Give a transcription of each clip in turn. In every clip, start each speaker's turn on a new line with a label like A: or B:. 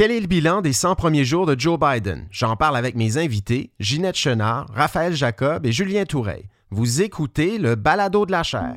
A: Quel est le bilan des 100 premiers jours de Joe Biden? J'en parle avec mes invités, Ginette Chenard, Raphaël Jacob et Julien Toureil. Vous écoutez le balado de la chair.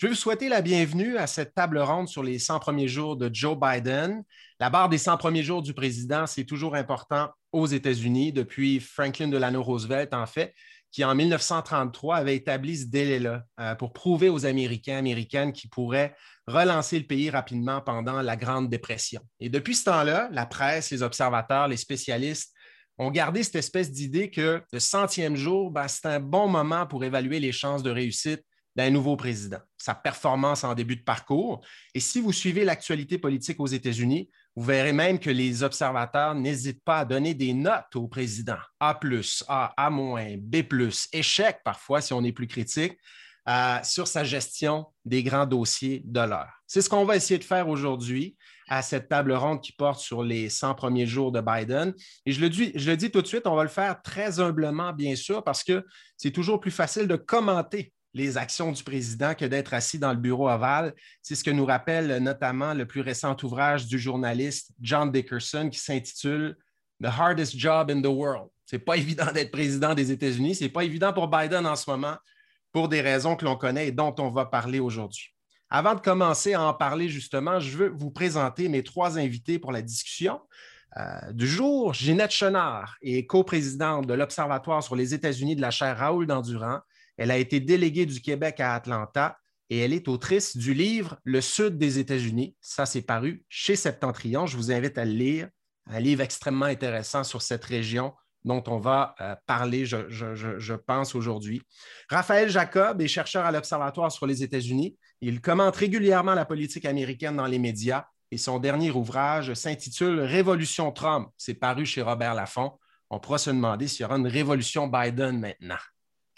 A: Je vais vous souhaiter la bienvenue à cette table ronde sur les 100 premiers jours de Joe Biden. La barre des 100 premiers jours du président, c'est toujours important aux États-Unis depuis Franklin Delano Roosevelt, en fait, qui en 1933 avait établi ce délai-là euh, pour prouver aux Américains, Américaines qui pourraient relancer le pays rapidement pendant la Grande Dépression. Et depuis ce temps-là, la presse, les observateurs, les spécialistes ont gardé cette espèce d'idée que le centième jour, ben, c'est un bon moment pour évaluer les chances de réussite d'un nouveau président, sa performance en début de parcours. Et si vous suivez l'actualité politique aux États-Unis, vous verrez même que les observateurs n'hésitent pas à donner des notes au président. A, A, A-, B, échec parfois si on est plus critique, euh, sur sa gestion des grands dossiers de l'heure. C'est ce qu'on va essayer de faire aujourd'hui à cette table ronde qui porte sur les 100 premiers jours de Biden. Et je le, dis, je le dis tout de suite, on va le faire très humblement, bien sûr, parce que c'est toujours plus facile de commenter les actions du président que d'être assis dans le bureau ovale. C'est ce que nous rappelle notamment le plus récent ouvrage du journaliste John Dickerson qui s'intitule The Hardest Job in the World. Ce n'est pas évident d'être président des États-Unis. Ce n'est pas évident pour Biden en ce moment pour des raisons que l'on connaît et dont on va parler aujourd'hui. Avant de commencer à en parler justement, je veux vous présenter mes trois invités pour la discussion. Euh, du jour, Ginette Chenard est coprésidente de l'Observatoire sur les États-Unis de la chaire Raoul Dandurand elle a été déléguée du Québec à Atlanta et elle est autrice du livre Le Sud des États-Unis. Ça, c'est paru chez Septentrion. Je vous invite à le lire. Un livre extrêmement intéressant sur cette région dont on va euh, parler, je, pense, aujourd'hui. Raphaël Jacob est chercheur à l'Observatoire sur les États-Unis. Il commente régulièrement la politique américaine dans les médias et son dernier ouvrage s'intitule Révolution Trump. C'est paru chez Robert Laffont. On pourra se demander s'il y aura une révolution Biden maintenant.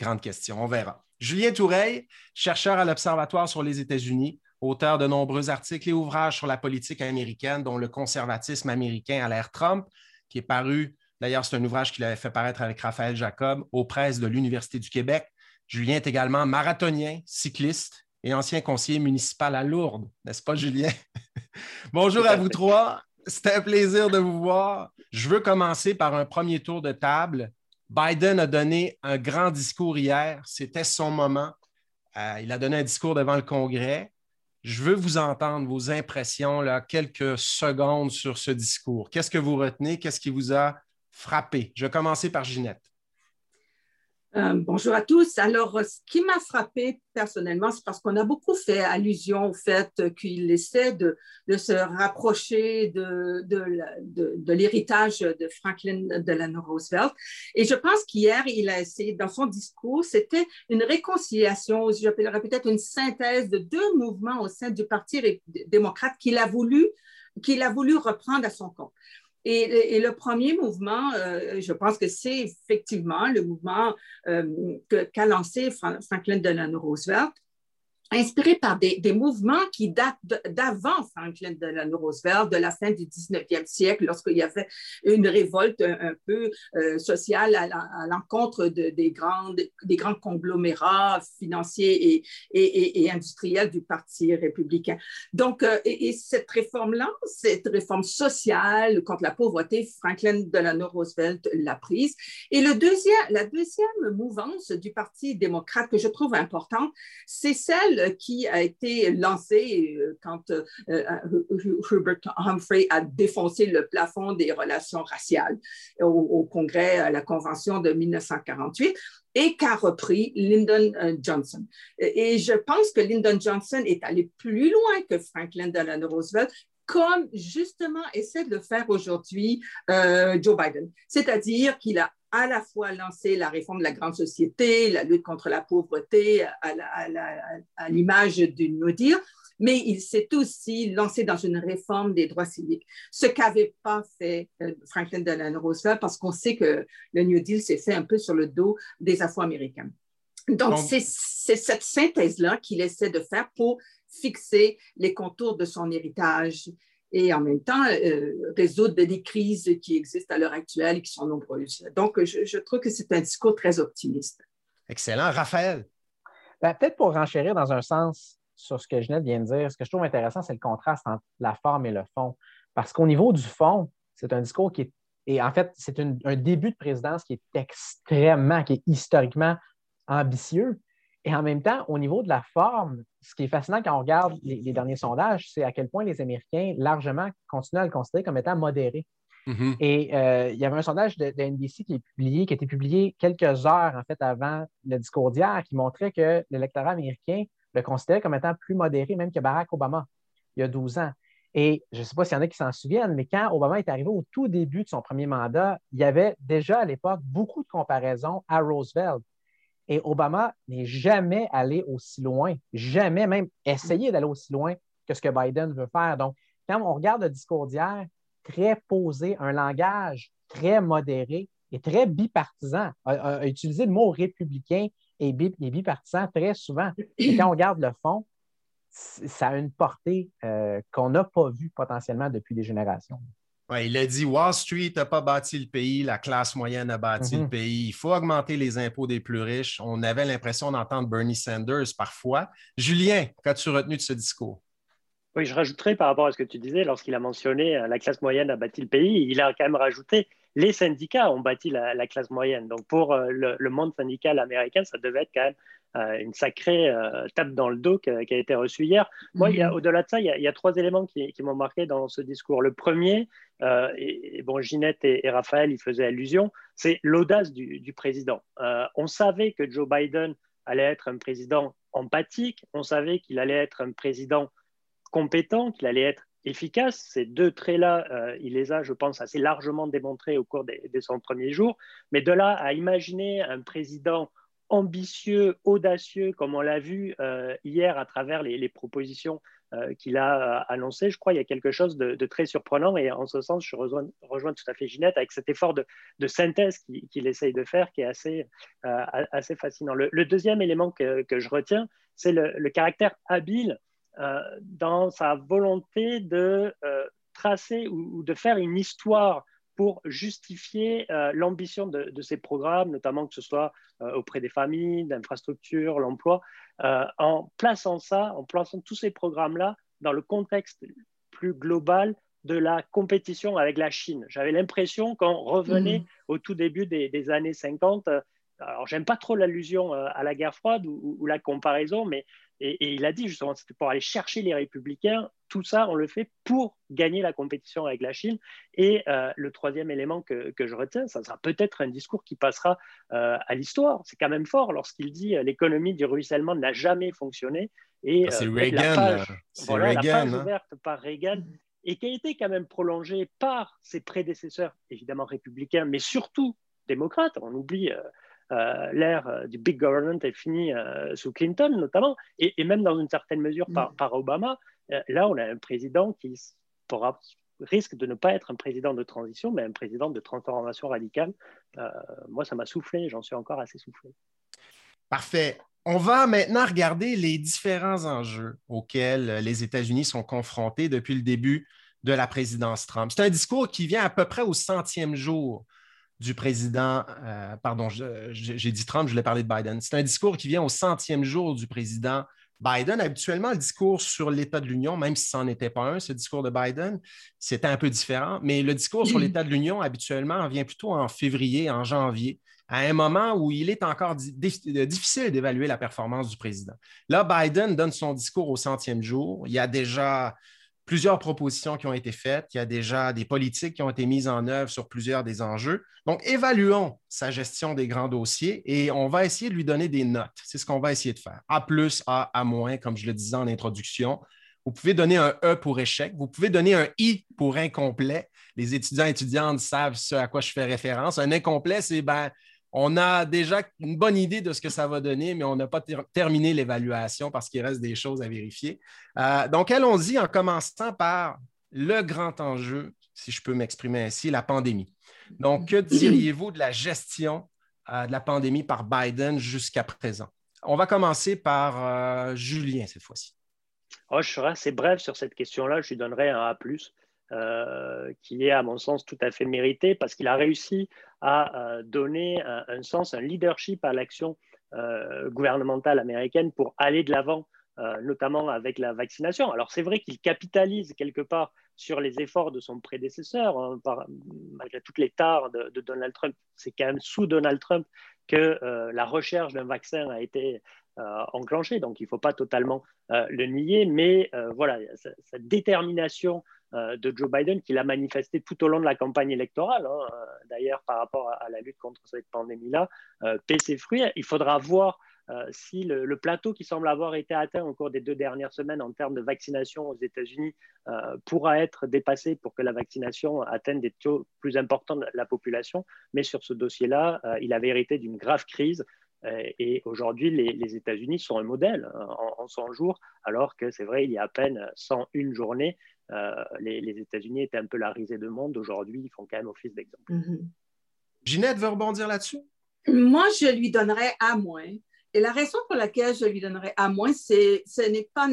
A: Grande question, on verra. Julien Toureil, chercheur à l'Observatoire sur les États-Unis, auteur de nombreux articles et ouvrages sur la politique américaine, dont le conservatisme américain à l'ère Trump, qui est paru, d'ailleurs, c'est un ouvrage qu'il avait fait paraître avec Raphaël Jacob aux presses de l'Université du Québec. Julien est également marathonien, cycliste et ancien conseiller municipal à Lourdes, n'est-ce pas, Julien? Bonjour à vous trois. C'est un plaisir de vous voir. Je veux commencer par un premier tour de table Biden a donné un grand discours hier. C'était son moment. Euh, il a donné un discours devant le Congrès. Je veux vous entendre vos impressions, là, quelques secondes sur ce discours. Qu'est-ce que vous retenez? Qu'est-ce qui vous a frappé? Je vais commencer par Ginette.
B: Euh, bonjour à tous. Alors, ce qui m'a frappé personnellement, c'est parce qu'on a beaucoup fait allusion au fait qu'il essaie de, se rapprocher de, l'héritage de Franklin Delano Roosevelt. Et je pense qu'hier, il a essayé, dans son discours, c'était une réconciliation, j'appellerais peut-être une synthèse de deux mouvements au sein du Parti démocrate qu'il a voulu qu'il a voulu reprendre à son compte. Et, le premier mouvement, euh, je pense que c'est effectivement le mouvement euh, qu'a lancé Franklin Delano Roosevelt, inspiré par des, mouvements qui datent d'avant Franklin Delano Roosevelt, de la fin du 19e siècle, lorsqu'il y avait une révolte un, peu euh, sociale à, l'encontre des, des grands conglomérats financiers et, industriels du Parti républicain. Donc, euh, et, cette réforme-là, cette réforme sociale contre la pauvreté, Franklin Delano Roosevelt l'a prise. Et le deuxième, la deuxième mouvance du Parti démocrate que je trouve importante, c'est celle qui a été lancé euh, quand euh, euh, Herbert Humphrey a défoncé le plafond des relations raciales au, Congrès, à la Convention de 1948 et qu'a repris Lyndon Johnson. Et je pense que Lyndon Johnson est allé plus loin que Franklin Delano Roosevelt comme justement essaie de le faire aujourd'hui Joe Biden. C'est-à-dire qu'il a à la fois lancé la réforme de la grande société, la lutte contre la pauvreté à l'image du No Deal, mais il s'est aussi lancé dans une réforme des droits civiques, ce qu'avait pas fait euh, Franklin Delano Roosevelt parce qu'on sait que le New Deal s'est fait un peu sur le dos des Afro-Américains. Donc, c'est cette synthèse-là qu'il essaie de faire pour fixer les contours de son héritage et en même temps euh, résoudre des crises qui existent à l'heure actuelle et qui sont nombreuses. Donc, je, trouve que c'est un discours très optimiste.
A: Excellent. Raphaël?
C: Ben, Peut-être pour renchérir dans un sens sur ce que Jeanette vient de dire, ce que je trouve intéressant, c'est le contraste entre la forme et le fond. Parce qu'au niveau du fond, c'est un discours qui est, et en fait, c'est un début de présidence qui est extrêmement, qui est historiquement ambitieux, et en même temps, au niveau de la forme, ce qui est fascinant quand on regarde les, derniers sondages, c'est à quel point les Américains largement continuent à le considérer comme étant modéré. Mm-hmm. Et euh, il y avait un sondage de, NBC qui est publié, qui a été publié quelques heures en fait avant le discours d'hier, qui montrait que l'électorat américain le considérait comme étant plus modéré même que Barack Obama il y a 12 ans. Et je ne sais pas s'il y en a qui s'en souviennent, mais quand Obama est arrivé au tout début de son premier mandat, il y avait déjà à l'époque beaucoup de comparaisons à Roosevelt. Et Obama n'est jamais allé aussi loin, jamais même essayé d'aller aussi loin que ce que Biden veut faire. Donc, quand on regarde le discours d'hier, très posé, un langage très modéré et très bipartisan, a, utilisé le mot républicain et, bipartisan très souvent. Et quand on regarde le fond, ça a une portée euh, qu'on n'a pas vue potentiellement depuis des générations
A: il a dit Wall Street n'a pas bâti le pays, la classe moyenne a bâti le mhm. pays. Il faut augmenter les impôts des plus riches. On avait l'impression d'entendre Bernie Sanders parfois. Julien, qu'as-tu retenu de ce discours?
D: Oui, je rajouterai par rapport à ce que tu disais, lorsqu'il a mentionné euh, la classe moyenne a bâti le pays, il a quand même rajouté les syndicats ont bâti la, classe moyenne. Donc pour euh, le, monde syndical américain, ça devait être quand même une sacrée euh, tape dans le dos qui a, été reçue hier. Moi, mhm. au-delà de ça, il y, a, trois éléments qui, m'ont marqué dans ce discours. Le premier, euh, et, bon, Ginette et, Raphaël y faisaient allusion, c'est l'audace du, président. on savait que Joe Biden allait être un président empathique, on savait qu'il allait être un président compétent, qu'il allait être efficace. Ces deux traits-là, il les a, je pense, assez largement démontrés au cours des, des 100 premiers jours. Mais de là à imaginer un président ambitieux, audacieux, comme on l'a vu euh, hier à travers les, propositions euh, qu'il a euh, annoncées. Je crois qu'il y a quelque chose de, très surprenant et en ce sens, je rejoins, tout à fait Ginette avec cet effort de, synthèse qu'il essaye de faire qui est assez fascinant. Le, deuxième élément que, je retiens, c'est le, caractère habile dans sa volonté de tracer ou, de faire une histoire pour justifier euh, l'ambition de, ces programmes, notamment que ce soit euh, auprès des familles, d'infrastructures, l'emploi, euh, en plaçant ça, en plaçant tous ces programmes-là dans le contexte plus global de la compétition avec la Chine. J'avais l'impression qu'on revenait mmh. au tout début des, années 50. Alors, j'aime pas trop l'allusion à la guerre froide ou, la comparaison, mais et, il a dit justement, c'était pour aller chercher les républicains. Tout ça, on le fait pour gagner la compétition avec la Chine. Et euh, le troisième élément que, je retiens, ça sera peut-être un discours qui passera euh, à l'histoire. C'est quand même fort lorsqu'il dit euh, l'économie du ruissellement n'a jamais fonctionné.
A: Et c'est Reagan. La page,
D: voilà, la page hein. ouverte par Reagan et qui a été quand même prolongée par ses prédécesseurs, évidemment républicains, mais surtout démocrates. On oublie euh, l'ère euh, du big government est finie euh, sous Clinton notamment, et, même dans une certaine mesure par, mm. Obama. là, on a un président qui risque de ne pas être un président de transition, mais un président de transformation radicale. moi, ça m'a soufflé, j'en suis encore assez soufflé.
A: Parfait. On va maintenant regarder les différents enjeux auxquels les États-Unis sont confrontés depuis le début de la présidence Trump. C'est un discours qui vient à peu près au centième jour du président, euh, pardon, j'ai dit Trump, je voulais parler de Biden. C'est un discours qui vient au centième jour du président Biden. Habituellement, le discours sur l'état de l'Union, même si ce n'en était pas un, ce discours de Biden, c'était un peu différent. Mais le discours sur l'état de l'Union, habituellement, vient plutôt en février, en janvier, à un moment où il est encore difficile d'évaluer la performance du président. Là, Biden donne son discours au centième jour. Il y a déjà plusieurs propositions qui ont été faites. Il y a déjà des politiques qui ont été mises en œuvre sur plusieurs des enjeux. Donc, évaluons sa gestion des grands dossiers et on va essayer de lui donner des notes. C'est ce qu'on va essayer de faire. A A, A comme je le disais en introduction. Vous pouvez donner un E pour échec, vous pouvez donner un I pour incomplet. les étudiants et étudiantes savent ce à quoi je fais référence. Un incomplet, c'est ben, on a déjà une bonne idée de ce que ça va donner, mais on n'a pas terminé l'évaluation parce qu'il reste des choses à vérifier. Euh, donc, allons-y en commençant par le grand enjeu, si je peux m'exprimer ainsi, la pandémie. Donc, que diriez-vous de la gestion euh, de la pandémie par Biden jusqu'à présent? On va commencer par euh, Julien cette fois-ci.
D: Oh, je serai assez bref sur cette question-là. Je lui donnerai un A, euh, qui est, à mon sens, tout à fait mérité parce qu'il a réussi à euh, donner un, sens, un leadership à l'action euh, gouvernementale américaine pour aller de l'avant, notamment avec la vaccination. Alors, c'est vrai qu'il capitalise quelque part sur les efforts de son prédécesseur, hein, malgré toutes les tares de, Donald Trump. C'est quand même sous Donald Trump que la recherche d'un vaccin a été euh, enclenché, donc il ne faut pas totalement euh, le nier, mais euh, voilà, cette détermination de Joe Biden qu'il a manifesté tout au long de la campagne électorale, hein, d'ailleurs par rapport à, la lutte contre cette pandémie-là, paie ses fruits. Il faudra voir si le, plateau qui semble avoir été atteint au cours des deux dernières semaines en termes de vaccination aux États-Unis pourra être dépassé pour que la vaccination atteigne des taux plus importants de la population. Mais sur ce dossier-là, il avait hérité d'une grave crise euh, et aujourd'hui, les, États-Unis sont un modèle hein, en, 100 jours, alors que c'est vrai, il y a à peine 101 journées, euh, les, États-Unis étaient un peu la risée de monde. Aujourd'hui, ils font quand même office d'exemple.
A: Mm-hmm. Ginette veut rebondir là-dessus?
B: Moi, je lui donnerais à moins. Et la raison pour laquelle je lui donnerais à moins, c'est ce n'est pas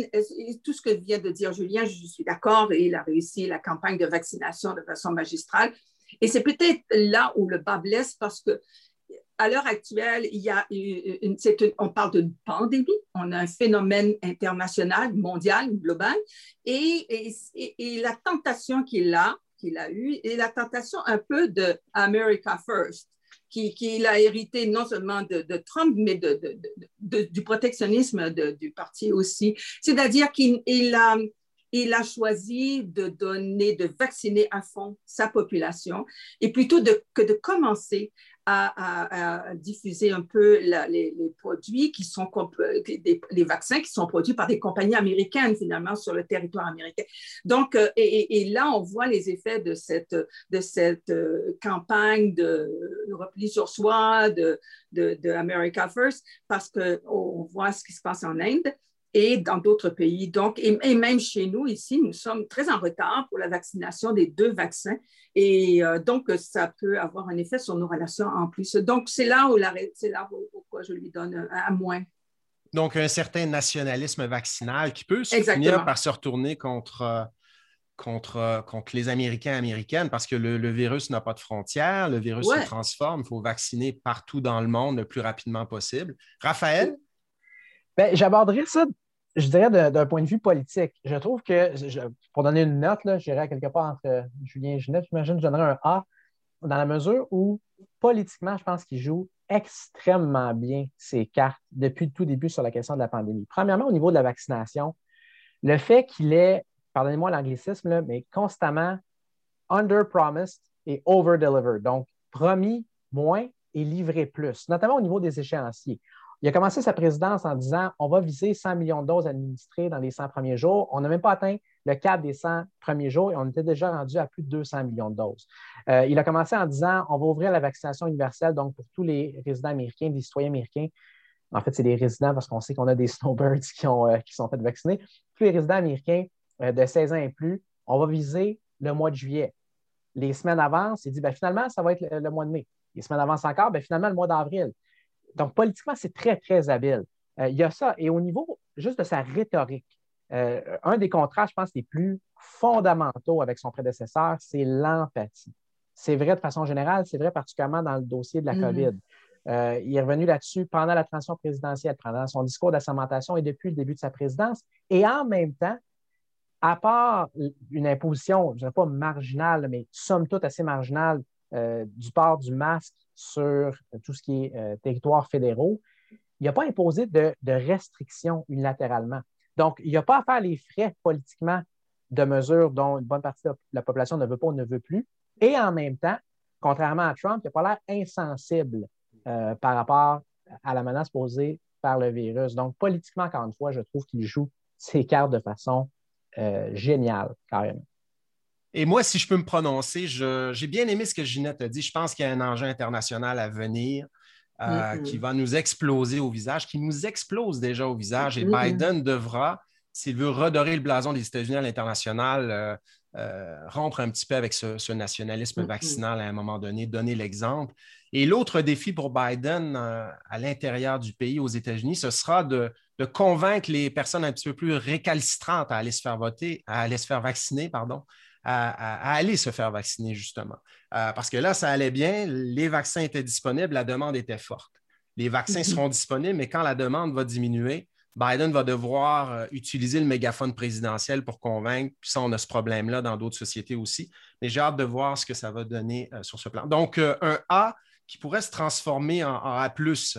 B: tout ce que vient de dire Julien, je suis d'accord, et il a réussi la campagne de vaccination de façon magistrale. Et c'est peut-être là où le bas blesse parce que à l'heure actuelle, il y a on parle d'une pandémie, on a un phénomène international, mondial, global, et, la tentation qu'il a, qu'il a eue, et la tentation un peu de America First, qu'il a hérité non seulement de, Trump, mais de, du protectionnisme du parti aussi. C'est-à-dire qu'il a, il a choisi de donner, de vacciner à fond sa population et plutôt que de commencer à, diffuser un peu les, produits qui sont les vaccins qui sont produits par des compagnies américaines finalement sur le territoire américain. Donc, euh, et, là, on voit les effets de cette, de cette euh, campagne de repli sur soi de, de, America First parce qu'on voit ce qui se passe en Inde et dans d'autres pays. Donc, et, même chez nous, ici, nous sommes très en retard pour la vaccination des deux vaccins. Et euh, donc, ça peut avoir un effet sur nos relations en plus. Donc, c'est là où c'est là pourquoi je lui donne un, moins.
A: Donc, un certain nationalisme vaccinal qui peut se finir par se retourner contre, contre, contre les Américains et Américaines parce que le, virus n'a pas de frontières, le virus se transforme, il faut vacciner partout dans le monde le plus rapidement possible. Raphaël?
C: Ben, j'aborderai ça, je dirais, d'un point de vue politique. Je trouve que, pour donner une note, j'irais quelque part entre Julien et Ginette, j'imagine que je donnerais un A, dans la mesure où, politiquement, je pense qu'il joue extrêmement bien ses cartes depuis le tout début sur la question de la pandémie. Premièrement, au niveau de la vaccination, le fait qu'il est, pardonnez-moi l'anglicisme, mais constamment under-promised et over-delivered. Donc, promis moins et livré plus, notamment au niveau des échéanciers. Il a commencé sa présidence en disant on va viser 100 millions de doses administrées dans les 100 premiers jours. On n'a même pas atteint le cap des 100 premiers jours et on était déjà rendu à plus de 200 millions de doses. Euh, il a commencé en disant on va ouvrir la vaccination universelle donc pour tous les résidents américains, des citoyens américains. En fait, c'est des résidents parce qu'on sait qu'on a des snowbirds euh, qui sont fait vacciner. Tous les résidents américains euh, de 16 ans et plus, on va viser le mois de juillet. Les semaines avancent, il dit ben, finalement, ça va être le, mois de mai. Les semaines avancent encore, ben, finalement, le mois d'avril. Donc, politiquement, c'est très, très habile. Euh, il y a ça. Et au niveau juste de sa rhétorique, euh, un des contrats, je pense, les plus fondamentaux avec son prédécesseur, c'est l'empathie. C'est vrai de façon générale, c'est vrai particulièrement dans le dossier de la mm-hmm. COVID. Euh, il est revenu là-dessus pendant la transition présidentielle, pendant son discours d'assermentation et depuis le début de sa présidence. Et en même temps, à part une imposition, je ne dirais pas marginale, mais somme toute assez marginale du port du masque sur tout ce qui est euh, territoire fédéraux, il n'a pas imposé de, restrictions unilatéralement. Donc, il n'y a pas à faire les frais politiquement de mesures dont une bonne partie de la population ne veut pas ou ne veut plus. Et en même temps, contrairement à Trump, il n'a pas l'air insensible euh, par rapport à la menace posée par le virus. Donc, politiquement, encore une fois, je trouve qu'il joue ses cartes de façon euh, géniale, carrément.
A: Et moi, si je peux me prononcer, j'ai bien aimé ce que Ginette a dit. Je pense qu'il y a un enjeu international à venir. Euh, qui va nous exploser au visage, qui nous explose déjà au visage. Et Biden devra, s'il veut redorer le blason des États-Unis à l'international, euh, euh, rompre un petit peu avec ce, nationalisme vaccinal à un moment donné, donner l'exemple. Et l'autre défi pour Biden à l'intérieur du pays, aux États-Unis, ce sera de, convaincre les personnes un petit peu plus récalcitrantes à aller se faire voter, à aller se faire vacciner, pardon, à, aller se faire vacciner, justement. Euh, parce que là, ça allait bien, les vaccins étaient disponibles, la demande était forte. Les vaccins mhm. seront disponibles, mais quand la demande va diminuer, Biden va devoir euh, utiliser le mégaphone présidentiel pour convaincre. Puis ça, on a ce problème-là dans d'autres sociétés aussi. Mais j'ai hâte de voir ce que ça va donner euh, sur ce plan. Donc, un A qui pourrait se transformer en, en A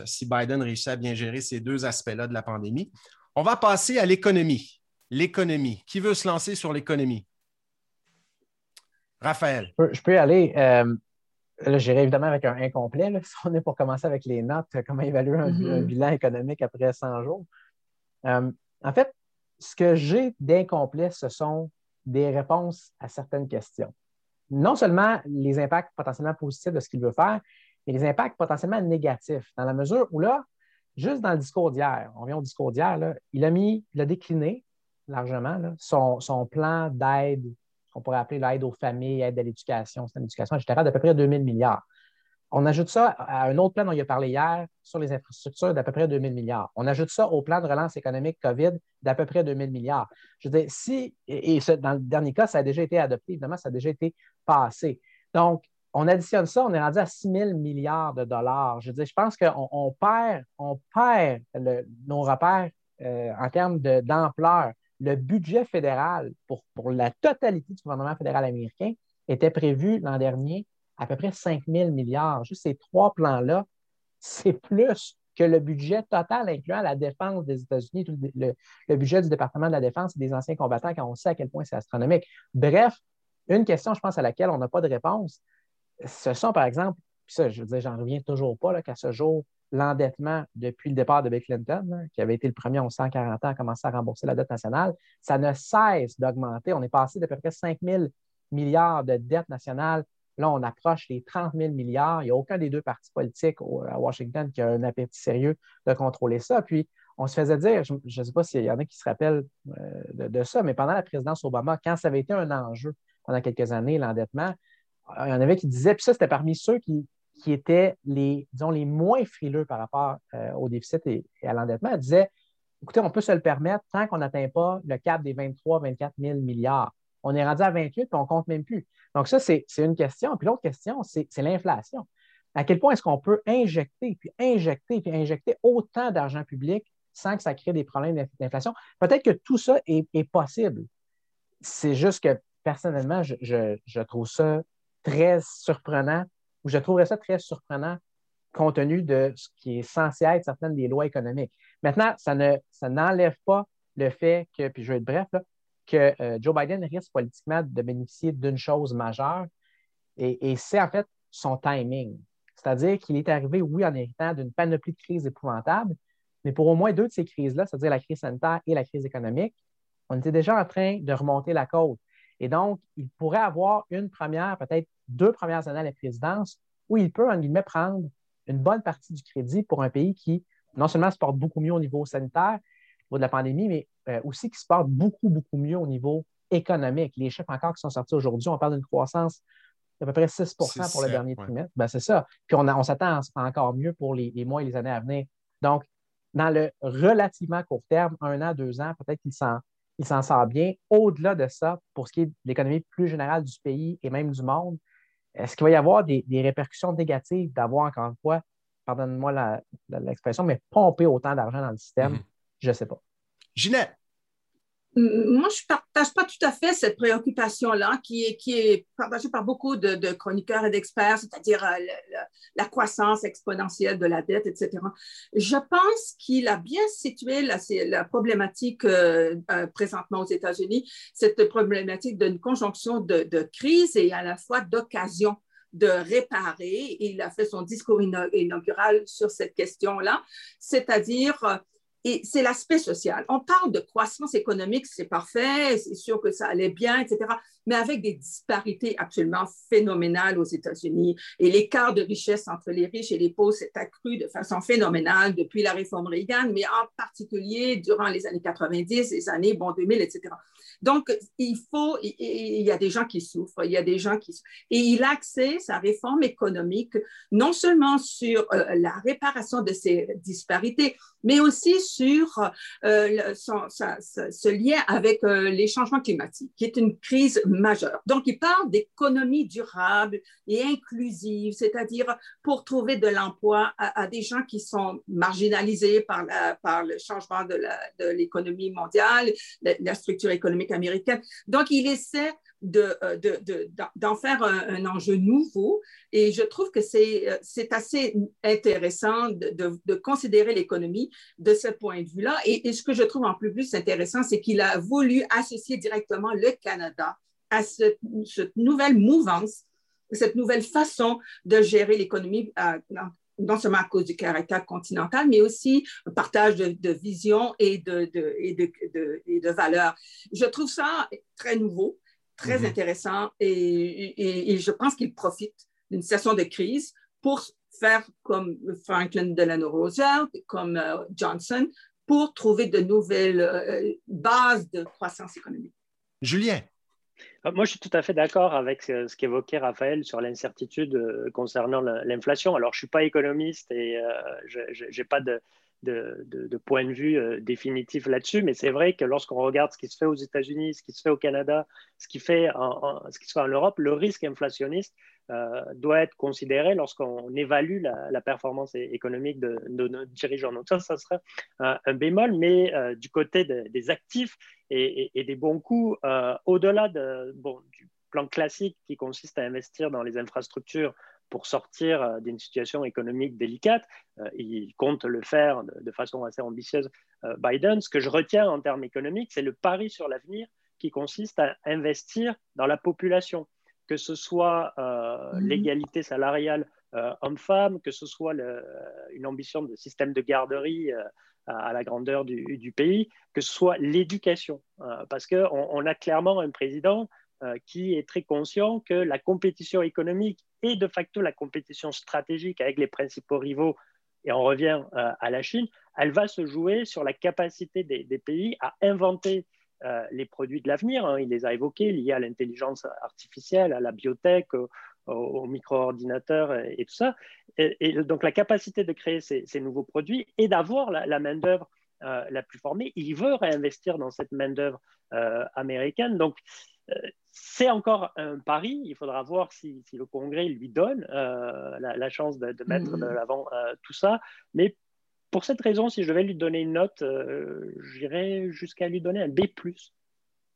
A: si Biden réussit à bien gérer ces deux aspects-là de la pandémie. On va passer à l'économie. L'économie. Qui veut se lancer sur l'économie? Raphaël.
C: Je peux, y aller. Euh, j'irai évidemment avec un incomplet. Si on est pour commencer avec les notes, comment évaluer un, mm-hmm. bilan économique après 100 jours. Euh, en fait, ce que j'ai d'incomplet, ce sont des réponses à certaines questions. Non seulement les impacts potentiellement positifs de ce qu'il veut faire, mais les impacts potentiellement négatifs, dans la mesure où là, juste dans le discours d'hier, on vient au discours d'hier, il a mis, il a décliné largement son, son plan d'aide qu'on pourrait appeler l'aide aux familles, aide à l'éducation, système d'éducation, etc., d'à peu près 2 000 milliards. On ajoute ça à un autre plan dont il a parlé hier sur les infrastructures d'à peu près 2 000 milliards. On ajoute ça au plan de relance économique COVID d'à peu près 2 000 milliards. Je veux dire, si, et, dans le dernier cas, ça a déjà été adopté, évidemment, ça a déjà été passé. Donc, on additionne ça, on est rendu à 6 000 milliards de dollars. Je veux dire, je pense qu'on perd, on perd nos repères euh, en termes d'ampleur le budget fédéral pour, la totalité du gouvernement fédéral américain était prévu l'an dernier à peu près 5 000 milliards. Juste ces trois plans-là, c'est plus que le budget total incluant la défense des États-Unis, le, budget du département de la défense et des anciens combattants, quand on sait à quel point c'est astronomique. Bref, une question, je pense, à laquelle on n'a pas de réponse, ce sont, par exemple, ça, je veux dire, j'en reviens toujours pas, qu'à ce jour, l'endettement depuis le départ de Bill Clinton, qui avait été le premier en 140 ans à commencer à rembourser la dette nationale, ça ne cesse d'augmenter. On est passé d'à peu près 5 000 milliards de dette nationale. Là, on approche les 30 000 milliards. Il n'y a aucun des deux partis politiques à Washington qui a un appétit sérieux de contrôler ça. Puis, on se faisait dire, je ne sais pas s'il y en a qui se rappellent euh, de, de, ça, mais pendant la présidence Obama, quand ça avait été un enjeu pendant quelques années, l'endettement, il y en avait qui disaient, puis ça, c'était parmi ceux qui, qui étaient les, disons, les moins frileux par rapport euh, au déficit et, à l'endettement, disait écoutez, on peut se le permettre tant qu'on n'atteint pas le cap des 23-24 000 milliards. On est rendu à 28 puis on ne compte même plus. Donc, ça, c'est une question. Puis l'autre question, c'est l'inflation. À quel point est-ce qu'on peut injecter, puis injecter, puis injecter autant d'argent public sans que ça crée des problèmes d'inflation? Peut-être que tout ça est, possible. C'est juste que personnellement, je trouve ça très surprenant où je trouverais ça très surprenant compte tenu de ce qui est censé être certaines des lois économiques. Maintenant, ça, ne, ça n'enlève pas le fait que, puis je vais être bref, que euh, Joe Biden risque politiquement de bénéficier d'une chose majeure, et, c'est en fait son timing. C'est-à-dire qu'il est arrivé, oui, en héritant d'une panoplie de crises épouvantables, mais pour au moins deux de ces crises-là, c'est-à-dire la crise sanitaire et la crise économique, on était déjà en train de remonter la côte. Et donc, il pourrait avoir une première, peut-être deux premières années à la présidence où il peut, en guillemets, prendre une bonne partie du crédit pour un pays qui, non seulement se porte beaucoup mieux au niveau sanitaire, au niveau de la pandémie, mais euh, aussi qui se porte beaucoup, beaucoup mieux au niveau économique. Les chiffres encore qui sont sortis aujourd'hui, on parle d'une croissance d'à peu près 6% pour le dernier trimestre. Ben, c'est ça. Puis on, on s'attend encore mieux pour les, mois et les années à venir. Donc, dans le relativement court terme, un an, deux ans, peut-être qu'il s'en, il s'en sort bien. Au-delà de ça, pour ce qui est de l'économie plus générale du pays et même du monde, est-ce qu'il va y avoir des, répercussions négatives d'avoir, encore une fois, pardonne-moi l'expression, mais pomper autant d'argent dans le système? Mm-hmm. Je ne sais pas.
A: Ginette,
B: moi, je ne partage pas tout à fait cette préoccupation-là qui est, partagée par beaucoup de, chroniqueurs et d'experts, c'est-à-dire euh, la, croissance exponentielle de la dette, etc. Je pense qu'il a bien situé la, problématique euh, euh, présentement aux États-Unis, cette problématique d'une conjonction de crise et à la fois d'occasion de réparer. il a fait son discours inaugural sur cette question-là, c'est-à-dire et c'est l'aspect social. On parle de croissance économique, c'est parfait, c'est sûr que ça allait bien, etc., mais avec des disparités absolument phénoménales aux États-Unis. Et l'écart de richesse entre les riches et les pauvres s'est accru de façon phénoménale depuis la réforme Reagan, mais en particulier durant les années 90, les années bon, 2000, etc. Donc, il faut, il y a des gens qui souffrent, il y a des gens qui... Et il axait sa réforme économique non seulement sur euh, la réparation de ces disparités, mais aussi sur euh, ce lien avec euh, les changements climatiques, qui est une crise majeure. Donc, il parle d'économie durable et inclusive, c'est-à-dire pour trouver de l'emploi à, des gens qui sont marginalisés par, la, par le changement de l'économie mondiale, la structure économique américaine. Donc, il essaie d'en de, faire un, enjeu nouveau. Et je trouve que c'est euh, assez intéressant de, considérer l'économie de ce point de vue-là. Et, ce que je trouve en plus, plus intéressant, c'est qu'il a voulu associer directement le Canada à cette, nouvelle mouvance, cette nouvelle façon de gérer l'économie euh, non seulement à cause du caractère continental, mais aussi un partage de, vision et de, de, et de, valeurs. Je trouve ça très nouveau très mhm. intéressant et, je pense qu'il profite d'une situation de crise pour faire comme Franklin Delano Roosevelt, comme euh, Johnson, pour trouver de nouvelles euh, bases de croissance économique.
A: Julien.
D: Euh, moi, je suis tout à fait d'accord avec ce qu'évoquait Raphaël sur l'incertitude concernant l'inflation. Alors, je ne suis pas économiste et je n'ai pas de, de, point de vue euh, définitif là-dessus, mais c'est vrai que lorsqu'on regarde ce qui se fait aux États-Unis, ce qui se fait au Canada, ce qui, fait en, ce qui se fait en Europe, le risque inflationniste euh, doit être considéré lorsqu'on évalue la, performance économique de, nos dirigeants. Donc ça, ça serait un bémol, mais euh, du côté des actifs et, des bons coups, au-delà du plan classique qui consiste à investir dans les infrastructures pour sortir euh, d'une situation économique délicate. Euh, il compte le faire de, façon assez ambitieuse, euh, Biden. Ce que je retiens en termes économiques, c'est le pari sur l'avenir qui consiste à investir dans la population, que ce soit mhm. l'égalité salariale homme-femme, que ce soit une ambition de système de garderie à, la grandeur du, pays, que ce soit l'éducation. parce qu'on on a clairement un président qui est très conscient que la compétition économique et de facto la compétition stratégique avec les principaux rivaux, et on revient euh, à la Chine, elle va se jouer sur la capacité des, pays à inventer euh, les produits de l'avenir. Hein. il les a évoqués, liés à l'intelligence artificielle, à la biotech, aux, micro-ordinateurs et, tout ça. Et, donc la capacité de créer ces, nouveaux produits et d'avoir la, main-d'œuvre euh, la plus formée, il veut réinvestir dans cette main-d'œuvre américaine. Donc, c'est encore un pari. Il faudra voir si, le Congrès lui donne euh, la, chance de, mettre de mm. l'avant euh, tout ça. Mais pour cette raison, si je devais lui donner une note, euh, j'irais jusqu'à lui donner un B.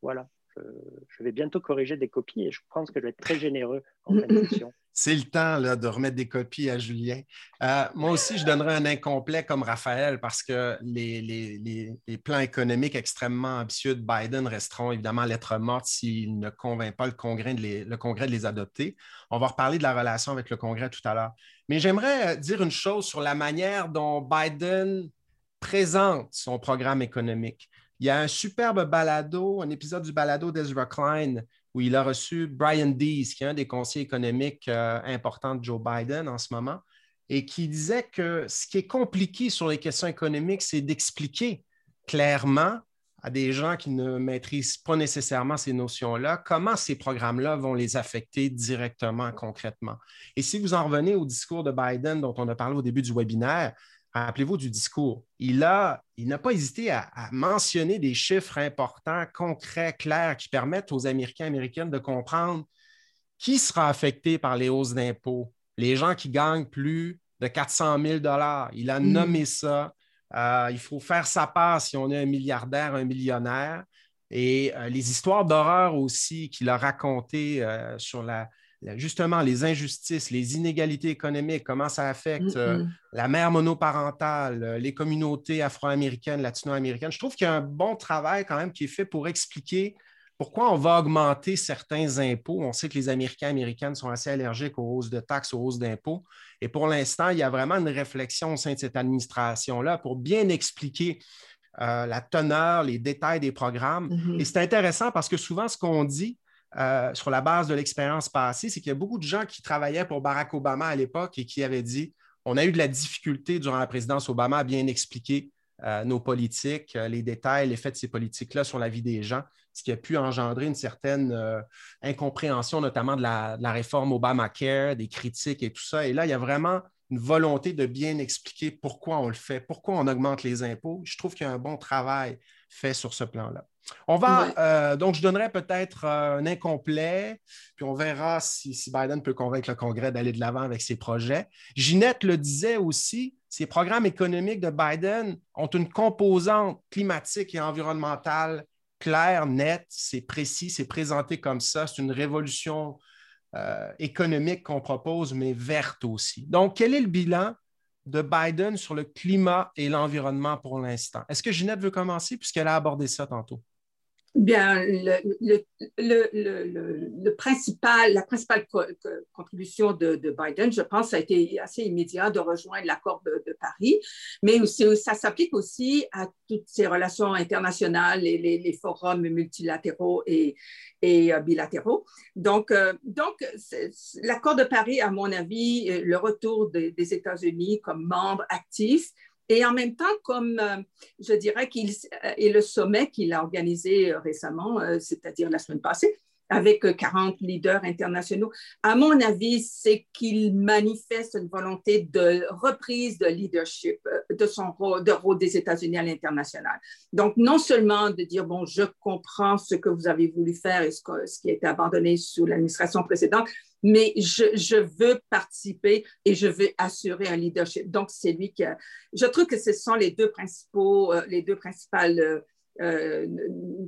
D: Voilà. Je, vais bientôt corriger des copies et je pense que je vais être très généreux en cette
A: c'est le temps là, de remettre des copies à Julien. Euh, moi aussi, je donnerais un incomplet comme Raphaël parce que les, plans économiques extrêmement ambitieux de Biden resteront évidemment lettre morte s'il ne convainc pas le Congrès, de les, le Congrès de les adopter. On va reparler de la relation avec le Congrès tout à l'heure. Mais j'aimerais euh, dire une chose sur la manière dont Biden présente son programme économique. Il y a un superbe balado, un épisode du balado d'Ezra Klein où il a reçu Brian Dees, qui est un des conseillers économiques euh, importants de Joe Biden en ce moment, et qui disait que ce qui est compliqué sur les questions économiques, c'est d'expliquer clairement à des gens qui ne maîtrisent pas nécessairement ces notions-là, comment ces programmes-là vont les affecter directement, concrètement. Et si vous en revenez au discours de Biden dont on a parlé au début du webinaire, Rappelez-vous du discours. Il n'a il pas hésité à, mentionner des chiffres importants, concrets, clairs, qui permettent aux Américains et Américaines de comprendre qui sera affecté par les hausses d'impôts. Les gens qui gagnent plus de 400 000 Il a mm. nommé ça. Euh, il faut faire sa part si on est un milliardaire, un millionnaire. Et euh, les histoires d'horreur aussi qu'il a racontées euh, sur la, justement les injustices, les inégalités économiques, comment ça affecte euh, la mère monoparentale, euh, les communautés afro-américaines, latino-américaines. Je trouve qu'il y a un bon travail quand même qui est fait pour expliquer pourquoi on va augmenter certains impôts. On sait que les Américains et Américaines sont assez allergiques aux hausses de taxes, aux hausses d'impôts. Et pour l'instant, il y a vraiment une réflexion au sein de cette administration-là pour bien expliquer euh, la teneur, les détails des programmes. Mm-hmm. Et c'est intéressant parce que souvent, ce qu'on dit, euh, sur la base de l'expérience passée, c'est qu'il y a beaucoup de gens qui travaillaient pour Barack Obama à l'époque et qui avaient dit on a eu de la difficulté durant la présidence Obama à bien expliquer euh, nos politiques, les détails, l'effet de ces politiques-là sur la vie des gens ce qui a pu engendrer une certaine euh, incompréhension, notamment de la, réforme Obamacare, des critiques et tout ça. Et là, il y a vraiment une volonté de bien expliquer pourquoi on le fait, pourquoi on augmente les impôts. Je trouve qu'il y a un bon travail fait sur ce plan-là. On va, euh, donc, je donnerai peut-être euh, un incomplet, puis on verra si, si, Biden peut convaincre le Congrès d'aller de l'avant avec ses projets. Ginette le disait aussi, ces programmes économiques de Biden ont une composante climatique et environnementale clair, net, c'est précis, c'est présenté comme ça. C'est une révolution euh, économique qu'on propose, mais verte aussi. Donc, quel est le bilan de Biden sur le climat et l'environnement pour l'instant? Est-ce que Ginette veut commencer puisqu'elle a abordé ça tantôt?
B: Bien, le, le, principal, la principale contribution de, Biden, je pense, a été assez immédiat de rejoindre l'accord de, Paris, mais aussi, ça s'applique aussi à toutes ces relations internationales et les, forums multilatéraux et, et euh, bilatéraux. Donc, euh, donc l'accord de Paris, à mon avis, le retour des États-Unis comme membre actif, et en même temps, comme euh, je dirais qu'il est le sommet qu'il a organisé euh, récemment, euh, c'est-à-dire la semaine passée, avec 40 leaders internationaux, à mon avis, c'est qu'il manifeste une volonté de reprise de leadership de son rôle, de rôle des États-Unis à l'international. Donc, non seulement de dire, bon, je comprends ce que vous avez voulu faire et ce, qui a été abandonné sous l'administration précédente, mais je, veux participer et je veux assurer un leadership. Donc, c'est lui qui a... Je trouve que ce sont les deux, principaux, euh, les deux principales euh, euh,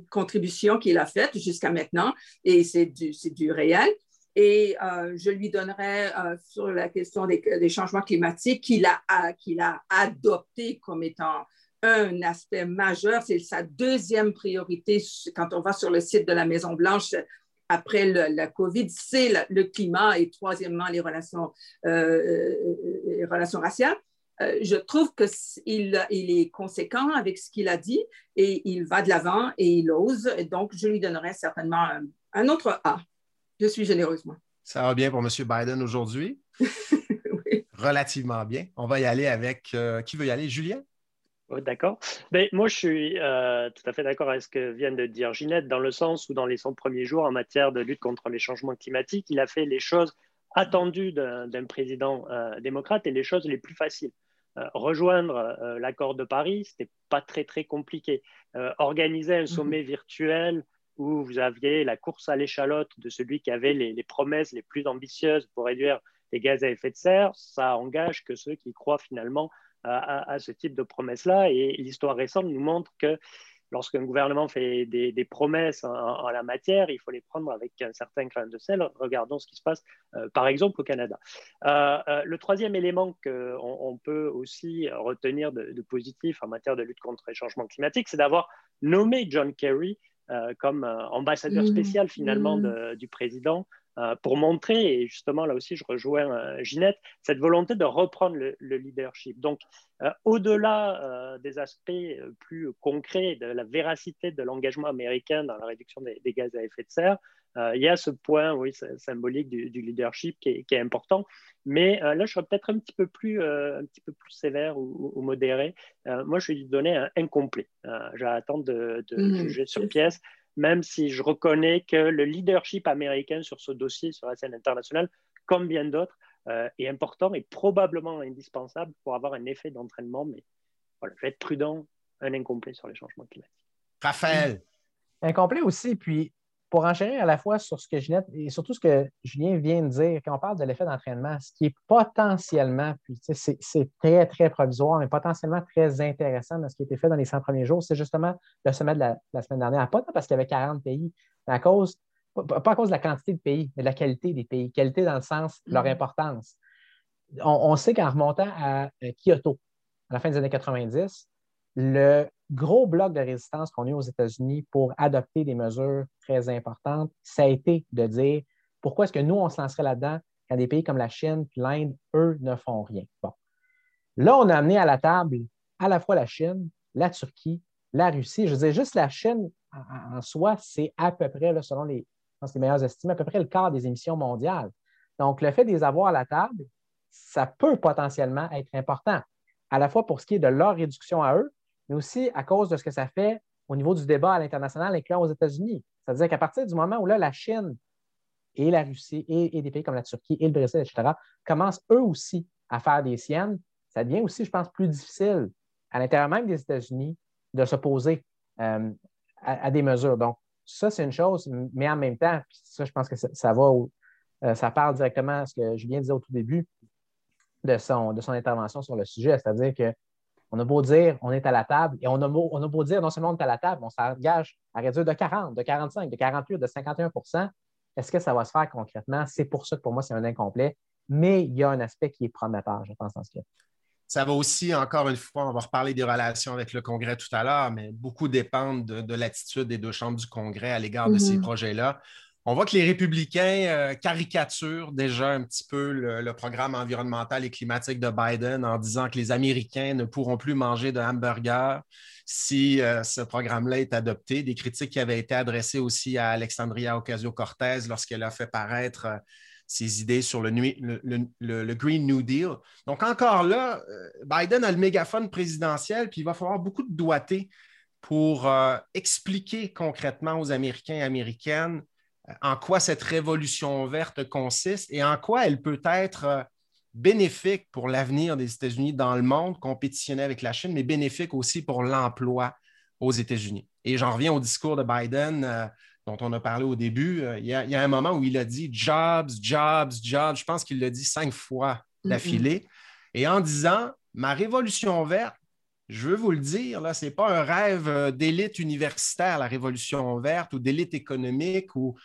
B: contributions qu'il a faites jusqu'à maintenant et c'est du, réel. Et je lui donnerai sur la question des, changements climatiques qu'il a, adopté comme étant un aspect majeur. C'est sa deuxième priorité quand on va sur le site de la Maison-Blanche après la COVID, c'est le, climat et troisièmement les relations, euh, les relations raciales. Euh, je trouve qu'il il est conséquent avec ce qu'il a dit et il va de l'avant et il ose. Et donc, je lui donnerai certainement un, autre A. Je suis généreusement.
A: Ça va bien pour M. Biden aujourd'hui? oui. Relativement bien. On va y aller avec euh, qui veut y aller? Julien?
D: D'accord. Mais moi, je suis euh, tout à fait d'accord avec ce que vient de dire Ginette, dans le sens où, dans les 100 premiers jours, en matière de lutte contre les changements climatiques, il a fait les choses attendues d'un président euh, démocrate et les choses les plus faciles. Euh, rejoindre l'accord de Paris, ce n'était pas très, très compliqué. organiser un sommet mhm. virtuel où vous aviez la course à l'échalote de celui qui avait les, les promesses les plus ambitieuses pour réduire les gaz à effet de serre, ça engage que ceux qui croient finalement à, ce type de promesses-là. Et l'histoire récente nous montre que lorsqu'un gouvernement fait des, promesses en, la matière, il faut les prendre avec un certain grain de sel. Regardons ce qui se passe, euh, par exemple, au Canada. Euh, euh, le troisième élément qu'on on peut aussi retenir de, positif en matière de lutte contre les changements climatiques, c'est d'avoir nommé John Kerry comme ambassadeur mmh. spécial finalement mmh. du président pour montrer, et justement là aussi je rejoins euh, Ginette, cette volonté de reprendre le, leadership. Donc, euh, au-delà des aspects plus concrets de la véracité de l'engagement américain dans la réduction des, gaz à effet de serre, il y a ce point oui, symbolique du, leadership qui est, important. Mais là, je serais peut-être un petit peu plus, un petit peu plus sévère ou, modéré. moi, je vais lui donner un incomplet. J'attends de, de mmh, juger sur pièce même si je reconnais que le leadership américain sur ce dossier sur la scène internationale, comme bien d'autres, euh, est important et probablement indispensable pour avoir un effet d'entraînement. Mais voilà, je vais être prudent, un incomplet sur les changements climatiques.
A: Raphaël.
C: Incomplet aussi, puis pour enchérir à la fois sur ce que Ginette et surtout ce que Julien vient de dire, quand on parle de l'effet d'entraînement, ce qui est potentiellement, puis c'est très, très provisoire, mais potentiellement très intéressant dans ce qui a été fait dans les 100 premiers jours, c'est justement le sommet de la, semaine dernière. Pas parce qu'il y avait 40 pays, mais à cause, pas à cause de la quantité de pays, mais de la qualité des pays. Qualité dans le sens de leur mm-hmm. importance. On, on sait qu'en remontant à euh, Kyoto, à la fin des années 90, le gros bloc de résistance qu'on a eu aux États-Unis pour adopter des mesures très importantes, ça a été de dire pourquoi est-ce que nous, on se lancerait là-dedans quand des pays comme la Chine et l'Inde, eux, ne font rien? Bon. Là, on a amené à la table à la fois la Chine, la Turquie, la Russie. Je dire, juste la Chine en, soi, c'est à peu près, selon les, les meilleures estimes, à peu près le quart des émissions mondiales. Donc, le fait de les avoir à la table, ça peut potentiellement être important, à la fois pour ce qui est de leur réduction à eux, mais aussi à cause de ce que ça fait au niveau du débat à l'international, incluant aux États-Unis. C'est-à-dire qu'à partir du moment où là, la Chine et la Russie et, des pays comme la Turquie et le Brésil, etc., commencent eux aussi à faire des siennes, ça devient aussi, je pense, plus difficile à l'intérieur même des États-Unis de s'opposer euh, à, des mesures. Donc, ça, c'est une chose, mais en même temps, ça, je pense que ça, va, euh, ça parle directement à ce que Julien disait au tout début de son, de son intervention sur le sujet, c'est-à-dire que on a beau dire on est à la table et on a, beau, on a beau dire non seulement on est à la table, on s'engage à réduire de 40, de 45, de 48, de 51% Est-ce que ça va se faire concrètement? C'est pour ça que pour moi, c'est un incomplet. Mais il y a un aspect qui est prometteur, je pense, en ce cas.
A: Ça va aussi, encore une fois, on va reparler des relations avec le Congrès tout à l'heure, mais beaucoup dépendent de, l'attitude des deux chambres du Congrès à l'égard de ces mm-hmm. projets-là. On voit que les républicains euh, caricaturent déjà un petit peu le, programme environnemental et climatique de Biden en disant que les Américains ne pourront plus manger de hamburgers si euh, ce programme-là est adopté. Des critiques qui avaient été adressées aussi à Alexandria Ocasio-Cortez lorsqu'elle a fait paraître euh, ses idées sur le, le, Green New Deal. Donc encore là, Biden a le mégaphone présidentiel, puis il va falloir beaucoup de doigté pour expliquer concrètement aux Américains et Américaines en quoi cette révolution verte consiste et en quoi elle peut être euh, bénéfique pour l'avenir des États-Unis dans le monde, compétitionner avec la Chine, mais bénéfique aussi pour l'emploi aux États-Unis. Et j'en reviens au discours de Biden euh, dont on a parlé au début. Euh, il, y a, un moment où il a dit jobs, jobs, jobs. Je pense qu'il l'a dit cinq fois d'affilée. Et en disant, ma révolution verte, je veux vous le dire, ce n'est pas un rêve d'élite universitaire, la révolution verte, ou d'élite économique, ou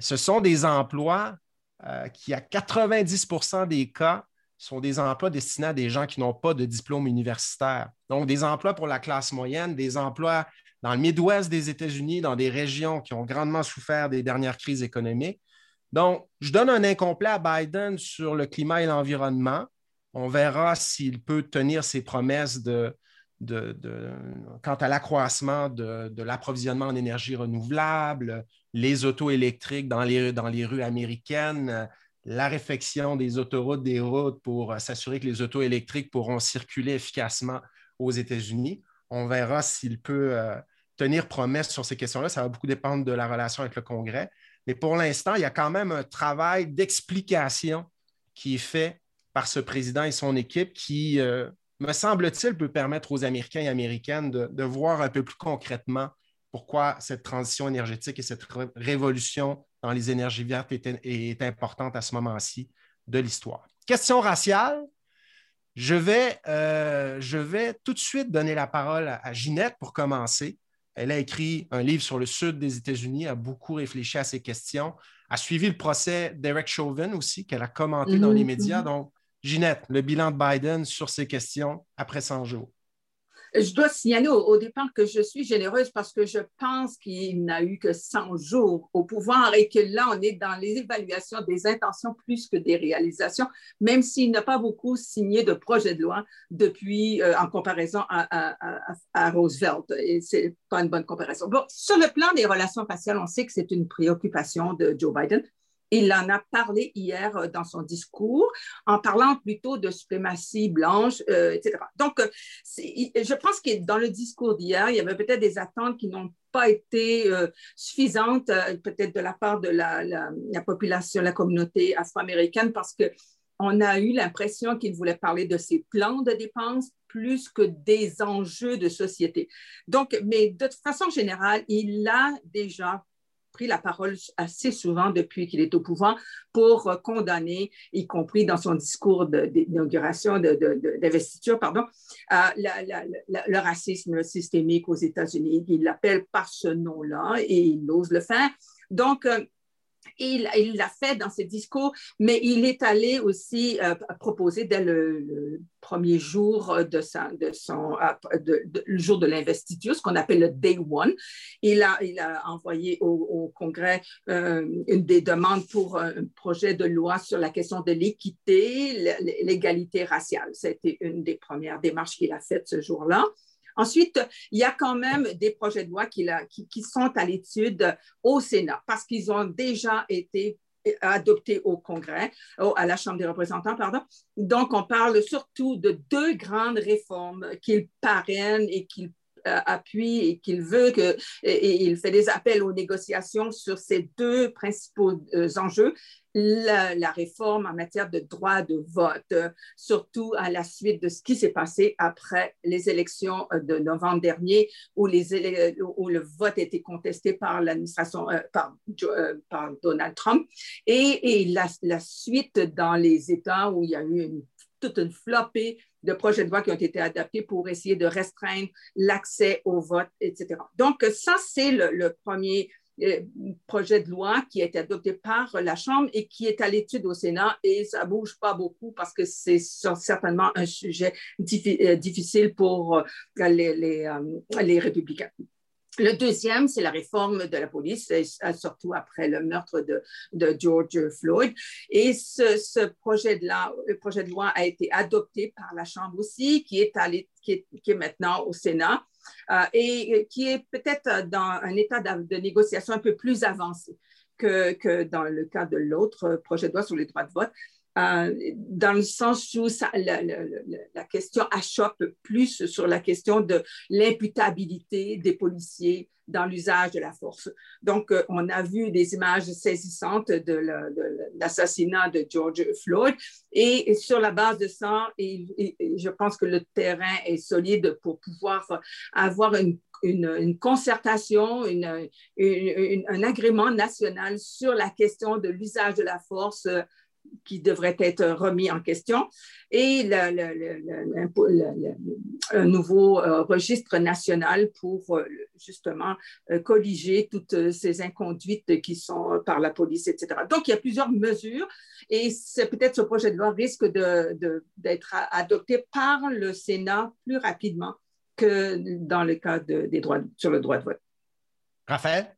A: ce sont des emplois euh, qui, à 90% des cas, sont des emplois destinés à des gens qui n'ont pas de diplôme universitaire. Donc, des emplois pour la classe moyenne, des emplois dans le Midwest des États-Unis, dans des régions qui ont grandement souffert des dernières crises économiques. Donc, je donne un incomplet à Biden sur le climat et l'environnement. On verra s'il peut tenir ses promesses de, quant à l'accroissement de, l'approvisionnement en énergie renouvelable, les autos électriques dans les, rues américaines, la réfection des autoroutes, des routes pour s'assurer que les autos électriques pourront circuler efficacement aux États-Unis. On verra s'il peut euh, tenir promesse sur ces questions-là. Ça va beaucoup dépendre de la relation avec le Congrès. Mais pour l'instant, il y a quand même un travail d'explication qui est fait par ce président et son équipe qui, euh, me semble-t-il, peut permettre aux Américains et Américaines de, voir un peu plus concrètement pourquoi cette transition énergétique et cette révolution dans les énergies vertes est, importante à ce moment-ci de l'histoire. Question raciale. Je vais, euh, je vais, tout de suite donner la parole à, Ginette pour commencer. Elle a écrit un livre sur le sud des États-Unis, a beaucoup réfléchi à ces questions, a suivi le procès d'Eric Chauvin aussi, qu'elle a commenté dans les mhm, médias. Donc, Ginette, le bilan de Biden sur ces questions après 100 jours.
B: Je dois signaler au, départ que je suis généreuse parce que je pense qu'il n'a eu que 100 jours au pouvoir et que là, on est dans les évaluations des intentions plus que des réalisations, même s'il n'a pas beaucoup signé de projet de loi depuis, euh, en comparaison à, Roosevelt. Et ce n'est pas une bonne comparaison. Bon, sur le plan des relations faciales, on sait que c'est une préoccupation de Joe Biden. Il en a parlé hier euh, dans son discours en parlant plutôt de suprématie blanche, euh, etc. Donc, euh, je pense que dans le discours d'hier, il y avait peut-être des attentes qui n'ont pas été suffisantes, peut-être de la part de la, la population, la communauté afro-américaine, parce que on a eu l'impression qu'il voulait parler de ses plans de dépenses plus que des enjeux de société. Donc, mais de façon générale, il a déjà la parole assez souvent depuis qu'il est au pouvoir pour condamner, y compris dans son discours d'inauguration, d'investiture, pardon, euh, le racisme systémique aux États-Unis. Il l'appelle par ce nom-là et il ose le faire. Donc, euh, il l'a fait dans ses discours, mais il est allé aussi euh, proposer dès le, premier jour de, son, le jour de l'investiture, ce qu'on appelle le Day One. Il a, il a envoyé au, Congrès euh, une des demandes pour un projet de loi sur la question de l'équité, l'égalité raciale. C'était une des premières démarches qu'il a faites ce jour-là. Ensuite, il y a quand même des projets de loi qui, sont à l'étude au Sénat parce qu'ils ont déjà été adoptés au Congrès, à la Chambre des représentants, pardon. Donc, on parle surtout de deux grandes réformes qu'il parraine et qu'il euh, appuie et qu'il veut que, et, il fait des appels aux négociations sur ces deux principaux euh, enjeux. La, réforme en matière de droit de vote, surtout à la suite de ce qui s'est passé après les élections de novembre dernier, où, les, où le vote a été contesté par l'administration, euh, par, euh, par, Donald Trump, et, et la, la, suite dans les États où il y a eu une, toute une flopée de projets de loi qui ont été adaptés pour essayer de restreindre l'accès au vote, etc. Donc, ça, c'est le, premier euh, projet de loi qui a été adopté par la Chambre et qui est à l'étude au Sénat et ça ne bouge pas beaucoup parce que c'est certainement un sujet euh, difficile pour euh, les républicains. Le deuxième, c'est la réforme de la police, surtout après le meurtre de, George Floyd. Et ce, projet de loi, a été adopté par la Chambre aussi, qui est, qui est, qui est maintenant au Sénat. Euh, et qui est peut-être dans un état de, négociation un peu plus avancé que, que dans le cas de l'autre projet de loi sur les droits de vote. Euh, dans le sens où la, question achoppe plus sur la question de l'imputabilité des policiers dans l'usage de la force. Donc, euh, on a vu des images saisissantes de, l'assassinat de George Floyd et, sur la base de ça, je pense que le terrain est solide pour pouvoir avoir une concertation, un agrément national sur la question de l'usage de la force qui devrait être remis en question et un nouveau euh, registre national pour euh, justement euh, colliger toutes ces inconduites qui sont par la police, etc. Donc, il y a plusieurs mesures et c'est peut-être ce projet de loi risque d'être adopté par le Sénat plus rapidement que dans le cas des droits, sur le droit de vote.
A: Raphaël?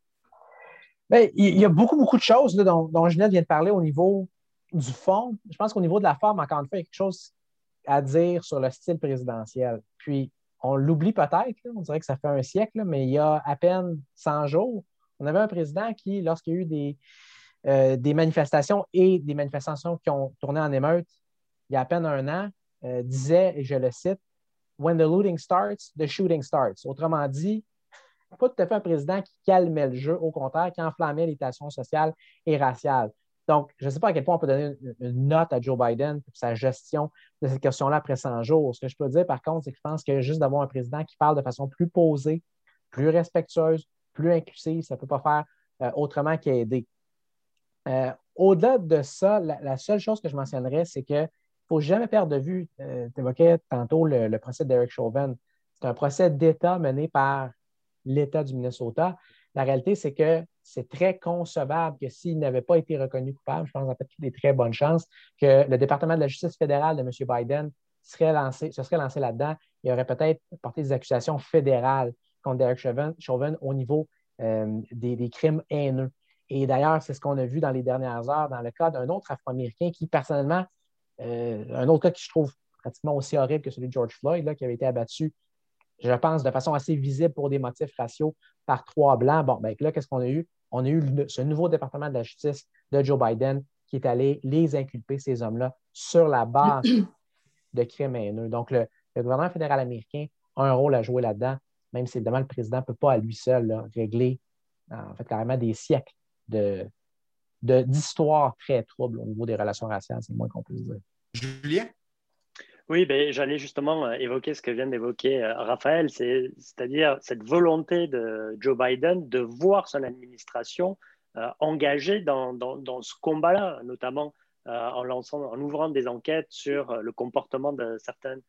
C: Bien, il y a beaucoup, beaucoup de choses dont, dont vient de parler au niveau du fond, je pense qu'au niveau de la forme, encore une fois, il y a quelque chose à dire sur le style présidentiel. Puis, on l'oublie peut-être, on dirait que ça fait un siècle, mais il y a à peine 100 jours, on avait un président qui, lorsqu'il y a eu des, euh, des manifestations et des manifestations qui ont tourné en émeute il y a à peine un an, euh, disait, et je le cite, When the looting starts, the shooting starts. Autrement dit, pas tout à fait un président qui calmait le jeu, au contraire, qui enflammait les tensions sociales et raciales. Donc, je ne sais pas à quel point on peut donner une, note à Joe Biden pour sa gestion de cette question-là après 100 jours. Ce que je peux dire, par contre, c'est que je pense que juste d'avoir un président qui parle de façon plus posée, plus respectueuse, plus inclusive, ça ne peut pas faire euh, autrement qu'aider. Euh, au-delà de ça, la, seule chose que je mentionnerais, c'est qu'il ne faut jamais perdre de vue, euh, tu évoquais tantôt le, le procès d'Eric Chauvin. C'est un procès d'État mené par l'État du Minnesota. La réalité, c'est que c'est très concevable que s'il n'avait pas été reconnu coupable, je pense en fait qu'il y a des très bonnes chances que le département de la justice fédérale de M. Biden serait lancé, se serait lancé là-dedans. Il aurait peut-être porté des accusations fédérales contre Derek Chauvin, au niveau euh, des, crimes haineux. Et d'ailleurs, c'est ce qu'on a vu dans les dernières heures dans le cas d'un autre Afro-Américain qui, personnellement, euh, un autre cas qui je trouve pratiquement aussi horrible que celui de George Floyd, là, qui avait été abattu je pense, de façon assez visible pour des motifs raciaux par trois blancs. Bon, ben là, qu'est-ce qu'on a eu? On a eu ce nouveau département de la justice de Joe Biden qui est allé les inculper, ces hommes-là, sur la base de crimes haineux. Donc, le, gouvernement fédéral américain a un rôle à jouer là-dedans, même si évidemment le président ne peut pas à lui seul régler, en fait, carrément des siècles de, d'histoires très troubles au niveau des relations raciales, c'est le moins qu'on puisse dire.
A: Julien?
D: Oui, ben, j'allais justement euh, évoquer ce que vient d'évoquer euh, Raphaël, c'est-à-dire cette volonté de Joe Biden de voir son administration euh, engagée dans, ce combat-là, notamment en, lançant, en ouvrant des enquêtes sur le comportement de certaines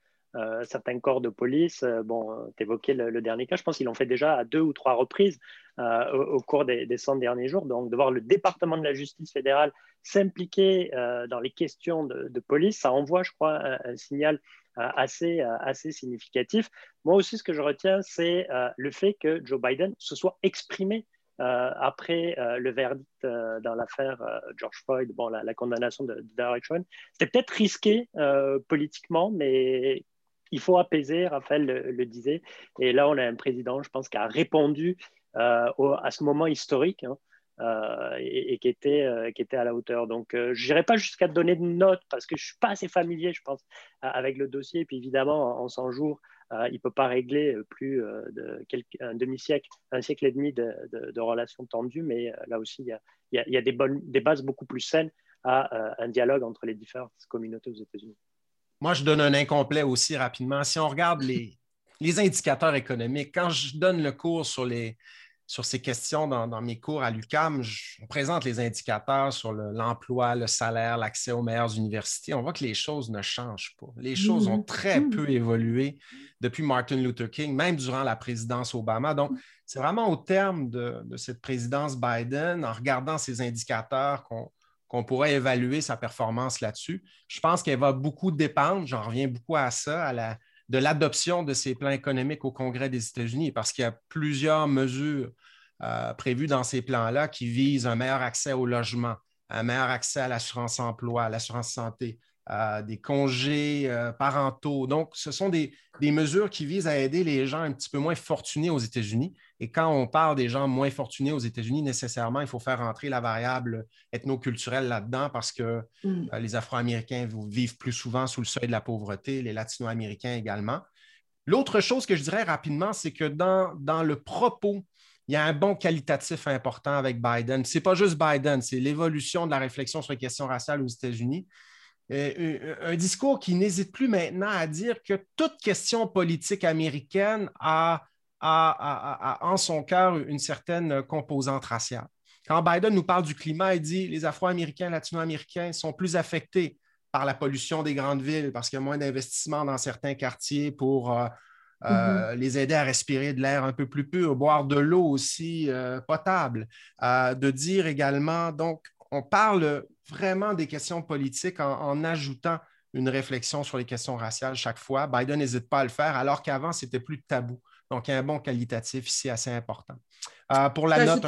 D: certains corps de police. bon, tu évoquais le, dernier cas, je pense qu'ils l'ont fait déjà à deux ou trois reprises au, cours des, des 100 derniers jours. Donc, de voir le département de la justice fédérale s'impliquer dans les questions de, police, ça envoie, je crois, un, signal assez, assez significatif. Moi aussi, ce que je retiens, c'est le fait que Joe Biden se soit exprimé euh, après euh, le verdict euh, dans l'affaire George Floyd, bon, la, condamnation de, Derek Chauvin, c'était peut-être risqué politiquement, mais il faut apaiser, Raphaël le, disait. Et là, on a un président, je pense, qui a répondu à ce moment historique. Hein, et, qui, était, qui était à la hauteur. Donc, je n'irai pas jusqu'à donner de notes parce que je ne suis pas assez familier, je pense, avec le dossier. Et puis, évidemment, en 100 jours, euh, il ne peut pas régler euh, plus euh, de un demi-siècle, un siècle et demi de, relations tendues, mais là aussi, il y a, des, bases beaucoup plus saines à un dialogue entre les différentes communautés aux États-Unis.
A: Moi, je donne un incomplet aussi rapidement. Si on regarde les, les indicateurs économiques, quand je donne le cours sur les, sur ces questions dans, mes cours à l'UCAM, on présente les indicateurs sur l'emploi, le, salaire, l'accès aux meilleures universités. On voit que les choses ne changent pas. Les choses ont très mm. peu évolué depuis Martin Luther King, même durant la présidence Obama. Donc, c'est vraiment au terme de, cette présidence Biden, en regardant ces indicateurs, qu'on pourrait évaluer sa performance là-dessus. Je pense qu'elle va beaucoup dépendre, j'en reviens beaucoup à ça, de l'adoption de ces plans économiques au Congrès des États-Unis, parce qu'il y a plusieurs mesures euh, prévues dans ces plans-là qui visent un meilleur accès au logement, un meilleur accès à l'assurance emploi, à l'assurance santé, des congés euh, parentaux. Donc, ce sont des, mesures qui visent à aider les gens un petit peu moins fortunés aux États-Unis. Et quand on parle des gens moins fortunés aux États-Unis, nécessairement, il faut faire entrer la variable ethnoculturelle là-dedans parce que mm. euh, les Afro-Américains vivent plus souvent sous le seuil de la pauvreté, les Latino-Américains également. L'autre chose que je dirais rapidement, c'est que dans, dans le propos il y a un bon qualitatif important avec Biden. Ce n'est pas juste Biden, c'est l'évolution de la réflexion sur les questions raciales aux États-Unis. Euh, euh, un discours qui n'hésite plus maintenant à dire que toute question politique américaine a, en son cœur une certaine composante raciale. Quand Biden nous parle du climat, il dit les Afro-Américains, Latino-Américains sont plus affectés par la pollution des grandes villes parce qu'il y a moins d'investissements dans certains quartiers pour euh, mm-hmm. les aider à respirer de l'air un peu plus pur, boire de l'eau aussi potable. de dire également, donc, on parle vraiment des questions politiques en, ajoutant une réflexion sur les questions raciales chaque fois. Biden n'hésite pas à le faire, alors qu'avant, c'était plus tabou. Donc, il y a un bon qualitatif ici assez important. Euh, pour la note,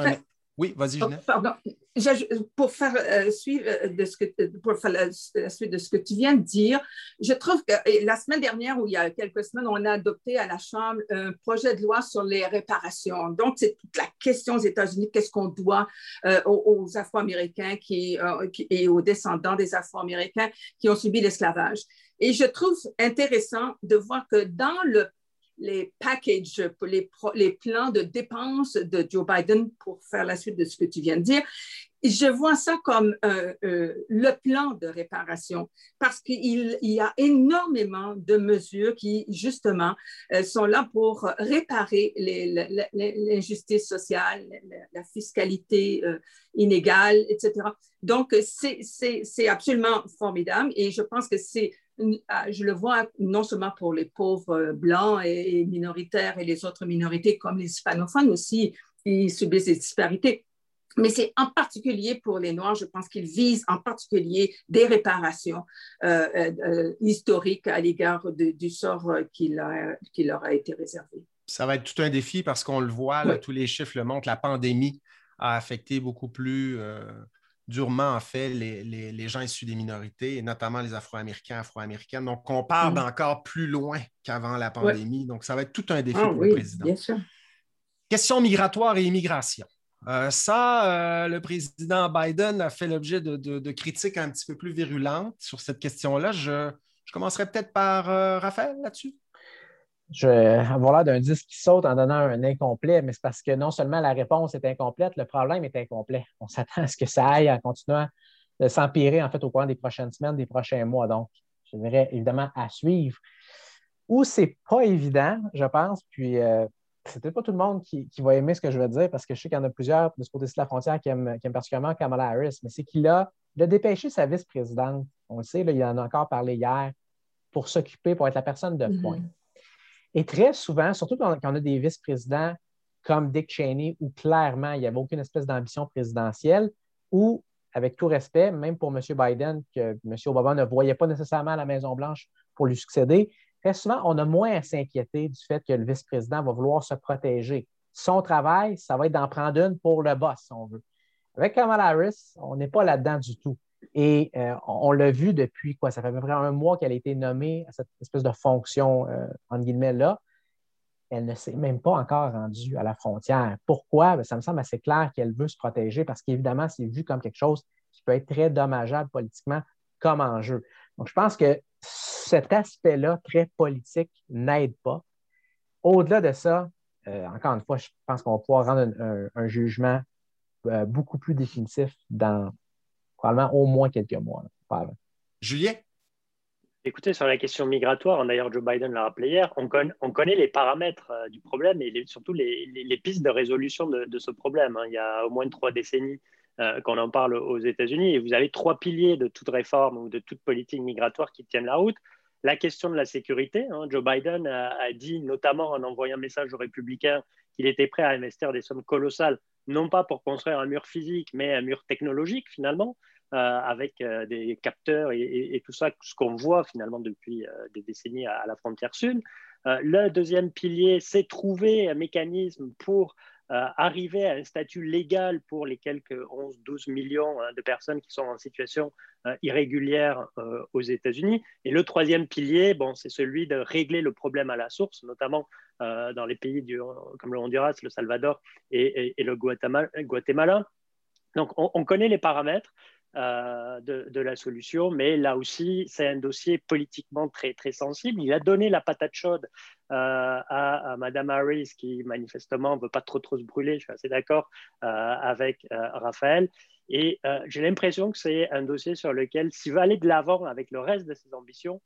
A: oui, vas-y,
B: oh, Pardon. Pour faire euh, suivre euh, de ce que, pour faire la, suite de ce que tu viens de dire, je trouve que la semaine dernière, ou il y a quelques semaines, on a adopté à la Chambre un projet de loi sur les réparations. Donc, c'est toute la question aux États-Unis, qu'est-ce qu'on doit euh, aux, Afro-Américains qui, et aux descendants des Afro-Américains qui ont subi l'esclavage. Et je trouve intéressant de voir que dans le les packages, les, les plans de dépenses de Joe Biden pour faire la suite de ce que tu viens de dire. Je vois ça comme euh, euh, le plan de réparation parce qu'il y a énormément de mesures qui, justement, euh, sont là pour réparer l'injustice sociale, la, fiscalité inégale, etc. Donc, c'est absolument formidable et je pense que c'est je le vois non seulement pour les pauvres euh, blancs et minoritaires et les autres minorités comme les hispanophones aussi, ils subissent des disparités. Mais c'est en particulier pour les Noirs, je pense qu'ils visent en particulier des réparations euh, euh, historiques à l'égard du sort qui leur, a été réservé.
A: Ça va être tout un défi parce qu'on le voit, tous les chiffres le montrent, la pandémie a affecté beaucoup plus durement, en fait, les, gens issus des minorités, et notamment les Afro-Américains, Afro-Américaines. Donc, on part mm. d'encore plus loin qu'avant la pandémie. Donc, ça va être tout un défi ah pour le président.
B: Bien sûr.
A: Question migratoire et immigration. Euh, ça, euh, le président Biden a fait l'objet de, critiques un petit peu plus virulentes sur cette question-là. Je, commencerai peut-être par euh, Raphaël là-dessus
C: je vais avoir l'air d'un disque qui saute en donnant un incomplet, mais c'est parce que non seulement la réponse est incomplète, le problème est incomplet. On s'attend à ce que ça aille en continuant de s'empirer en fait au cours des prochaines semaines, des prochains mois. Donc, je dirais évidemment à suivre. Où c'est pas évident, je pense, puis euh, c'est peut-être pas tout le monde qui, va aimer ce que je vais dire parce que je sais qu'il y en a plusieurs de ce côté-ci de la frontière qui aiment, particulièrement Kamala Harris, mais c'est qu'il a, dépêché sa vice-présidente. On le sait, il en a encore parlé hier pour s'occuper, pour être la personne de point. Mm-hmm. Et très souvent, surtout quand, on a des vice-présidents comme Dick Cheney, où clairement, il n'y avait aucune espèce d'ambition présidentielle, ou, avec tout respect, même pour M. Biden, que M. Obama ne voyait pas nécessairement la Maison-Blanche pour lui succéder, très souvent, on a moins à s'inquiéter du fait que le vice-président va vouloir se protéger. Son travail, ça va être d'en prendre une pour le boss, si on veut. Avec Kamala Harris, on n'est pas là-dedans du tout. Et euh, on, l'a vu depuis quoi? Ça fait à peu près un mois qu'elle a été nommée à cette espèce de fonction, euh, entre guillemets, là. Elle ne s'est même pas encore rendue à la frontière. Pourquoi? Ben, ça me semble assez clair qu'elle veut se protéger parce qu'évidemment, c'est vu comme quelque chose qui peut être très dommageable politiquement comme enjeu. Donc, je pense que cet aspect-là, très politique, n'aide pas. Au-delà de ça, euh, encore une fois, je pense qu'on va pouvoir rendre un, jugement beaucoup plus définitif dans probablement au moins quelques mois.
A: Julien?
D: Écoutez, sur la question migratoire, d'ailleurs Joe Biden l'a rappelé hier, on, connaît les paramètres euh, du problème et surtout les, pistes de résolution de, ce problème. Hein. Il y a au moins trois décennies qu'on en parle aux États-Unis et vous avez trois piliers de toute réforme ou de toute politique migratoire qui tiennent la route la question de la sécurité. Hein. Joe Biden a, dit, notamment en envoyant un message aux républicains, qu'il était prêt à investir des sommes colossales, non pas pour construire un mur physique, mais un mur technologique finalement, euh, avec euh, des capteurs et, tout ça, ce qu'on voit finalement depuis euh, des décennies à, la frontière sud. le deuxième pilier, c'est trouver un mécanisme pour euh, arriver à un statut légal pour les quelques 11-12 millions de personnes qui sont en situation euh, irrégulière euh, aux États-Unis. Et le troisième pilier, bon, c'est celui de régler le problème à la source, notamment dans les pays du, comme le Honduras, le Salvador et, le Guatemala. Donc, on, connaît les paramètres. Euh, de, la solution, mais là aussi, c'est un dossier politiquement très, très sensible. Il a donné la patate chaude euh, à, Madame Harris, qui manifestement ne veut pas trop, trop se brûler, je suis assez d'accord euh, avec Raphaël. Et j'ai l'impression que c'est un dossier sur lequel, s'il veut aller de l'avant avec le reste de ses ambitions,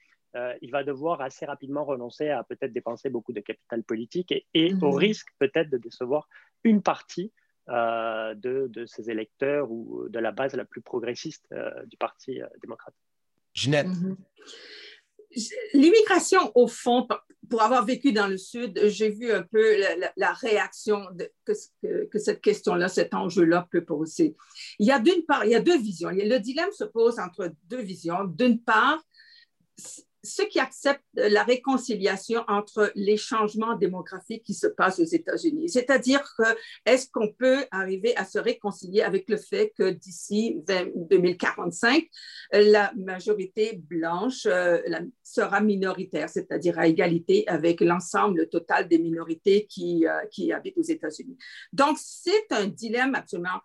D: il va devoir assez rapidement renoncer à peut-être dépenser beaucoup de capital politique et, au mhm. risque peut-être de décevoir une partie de, de, ses électeurs ou de la base la plus progressiste euh, du Parti euh, démocrate.
A: Ginette. Mhm.
B: L'immigration, au fond, pour avoir vécu dans le Sud, j'ai vu un peu la, réaction que, que, cette question-là, cet enjeu-là peut poser. Il y a d'une part, il y a deux visions. Le dilemme se pose entre deux visions. D'une part, ceux qui acceptent la réconciliation entre les changements démographiques qui se passent aux États-Unis. C'est-à-dire que est-ce qu'on peut arriver à se réconcilier avec le fait que d'ici 2045, la majorité blanche euh, sera minoritaire, c'est-à-dire à égalité avec l'ensemble total des minorités qui, euh, qui habitent aux États-Unis. Donc, c'est un dilemme absolument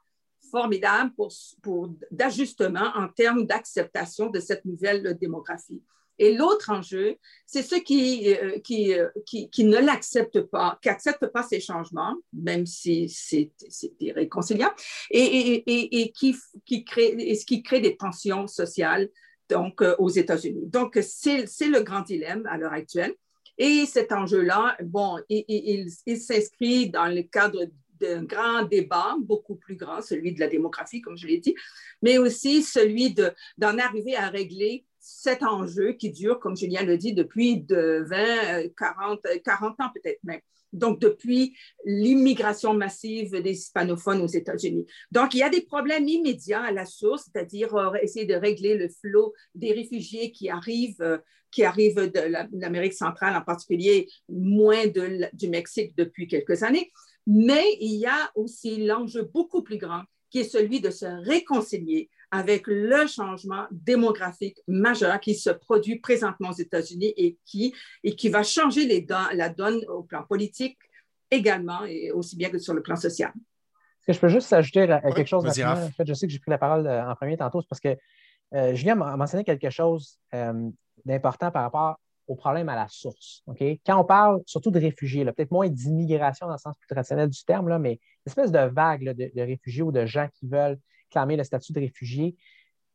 B: formidable pour, pour d'ajustement en termes d'acceptation de cette nouvelle démographie. Et l'autre enjeu, c'est ceux qui, euh, qui, euh, qui, qui, ne l'acceptent pas, qui n'acceptent pas ces changements, même si c'est irréconciliable, et, et, et, qui, qui, crée, et ce qui crée des tensions sociales donc, euh, aux États-Unis. Donc, c'est le grand dilemme à l'heure actuelle. Et cet enjeu-là, bon, il, il s'inscrit dans le cadre d'un grand débat, beaucoup plus grand, celui de la démographie, comme je l'ai dit, mais aussi celui d'en arriver à régler cet enjeu qui dure, comme Julien le dit, depuis de 20, 40, 40 ans peut-être même. Donc, depuis l'immigration massive des hispanophones aux États-Unis. Donc, il y a des problèmes immédiats à la source, c'est-à-dire euh, essayer de régler le flot des réfugiés qui arrivent, euh, qui arrivent de l'Amérique centrale, en particulier moins de, du Mexique depuis quelques années. Mais il y a aussi l'enjeu beaucoup plus grand qui est celui de se réconcilier avec le changement démographique majeur qui se produit présentement aux États-Unis et qui, et qui va changer les la donne au plan politique également, et aussi bien que sur le plan social.
C: Est-ce que je peux juste ajouter quelque chose? En fait, je sais que j'ai pris la parole euh, en premier tantôt, c'est parce que euh, Julien a mentionné quelque chose euh, d'important par rapport au problème à la source. Quand on parle surtout de réfugiés, peut-être moins d'immigration dans le sens plus traditionnel du terme, là, mais une espèce de vague de, de, réfugiés ou de gens qui veulent le statut de réfugié.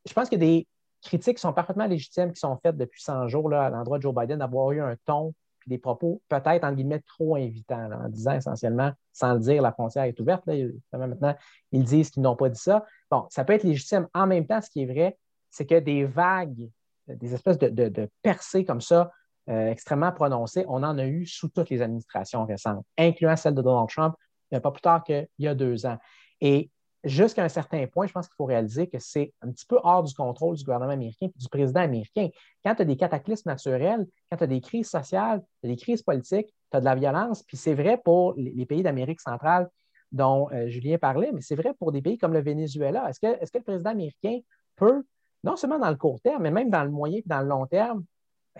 C: Je pense a des critiques sont parfaitement légitimes qui sont faites depuis 100 jours là, à l'endroit de Joe Biden d'avoir eu un ton et des propos peut-être, en guillemets, trop invitants, en disant essentiellement, sans le dire, la frontière est ouverte. maintenant, ils disent qu'ils n'ont pas dit ça. Bon, ça peut être légitime. En même temps, ce qui est vrai, c'est que des vagues des espèces de, percées comme ça extrêmement prononcées, on en a eu sous toutes les administrations récentes, incluant celle de Donald Trump, pas plus tard qu'il y a deux ans. Et jusqu'à un certain point, je pense qu'il faut réaliser que c'est un petit peu hors du contrôle du gouvernement américain et du président américain. Quand tu as des cataclysmes naturels, quand tu as des crises sociales, tu as des crises politiques, tu as de la violence, puis c'est vrai pour les pays d'Amérique centrale dont euh, Julien parlait, mais c'est vrai pour des pays comme le Venezuela. Est-ce que, est que, le président américain peut, non seulement dans le court terme, mais même dans le moyen et dans le long terme,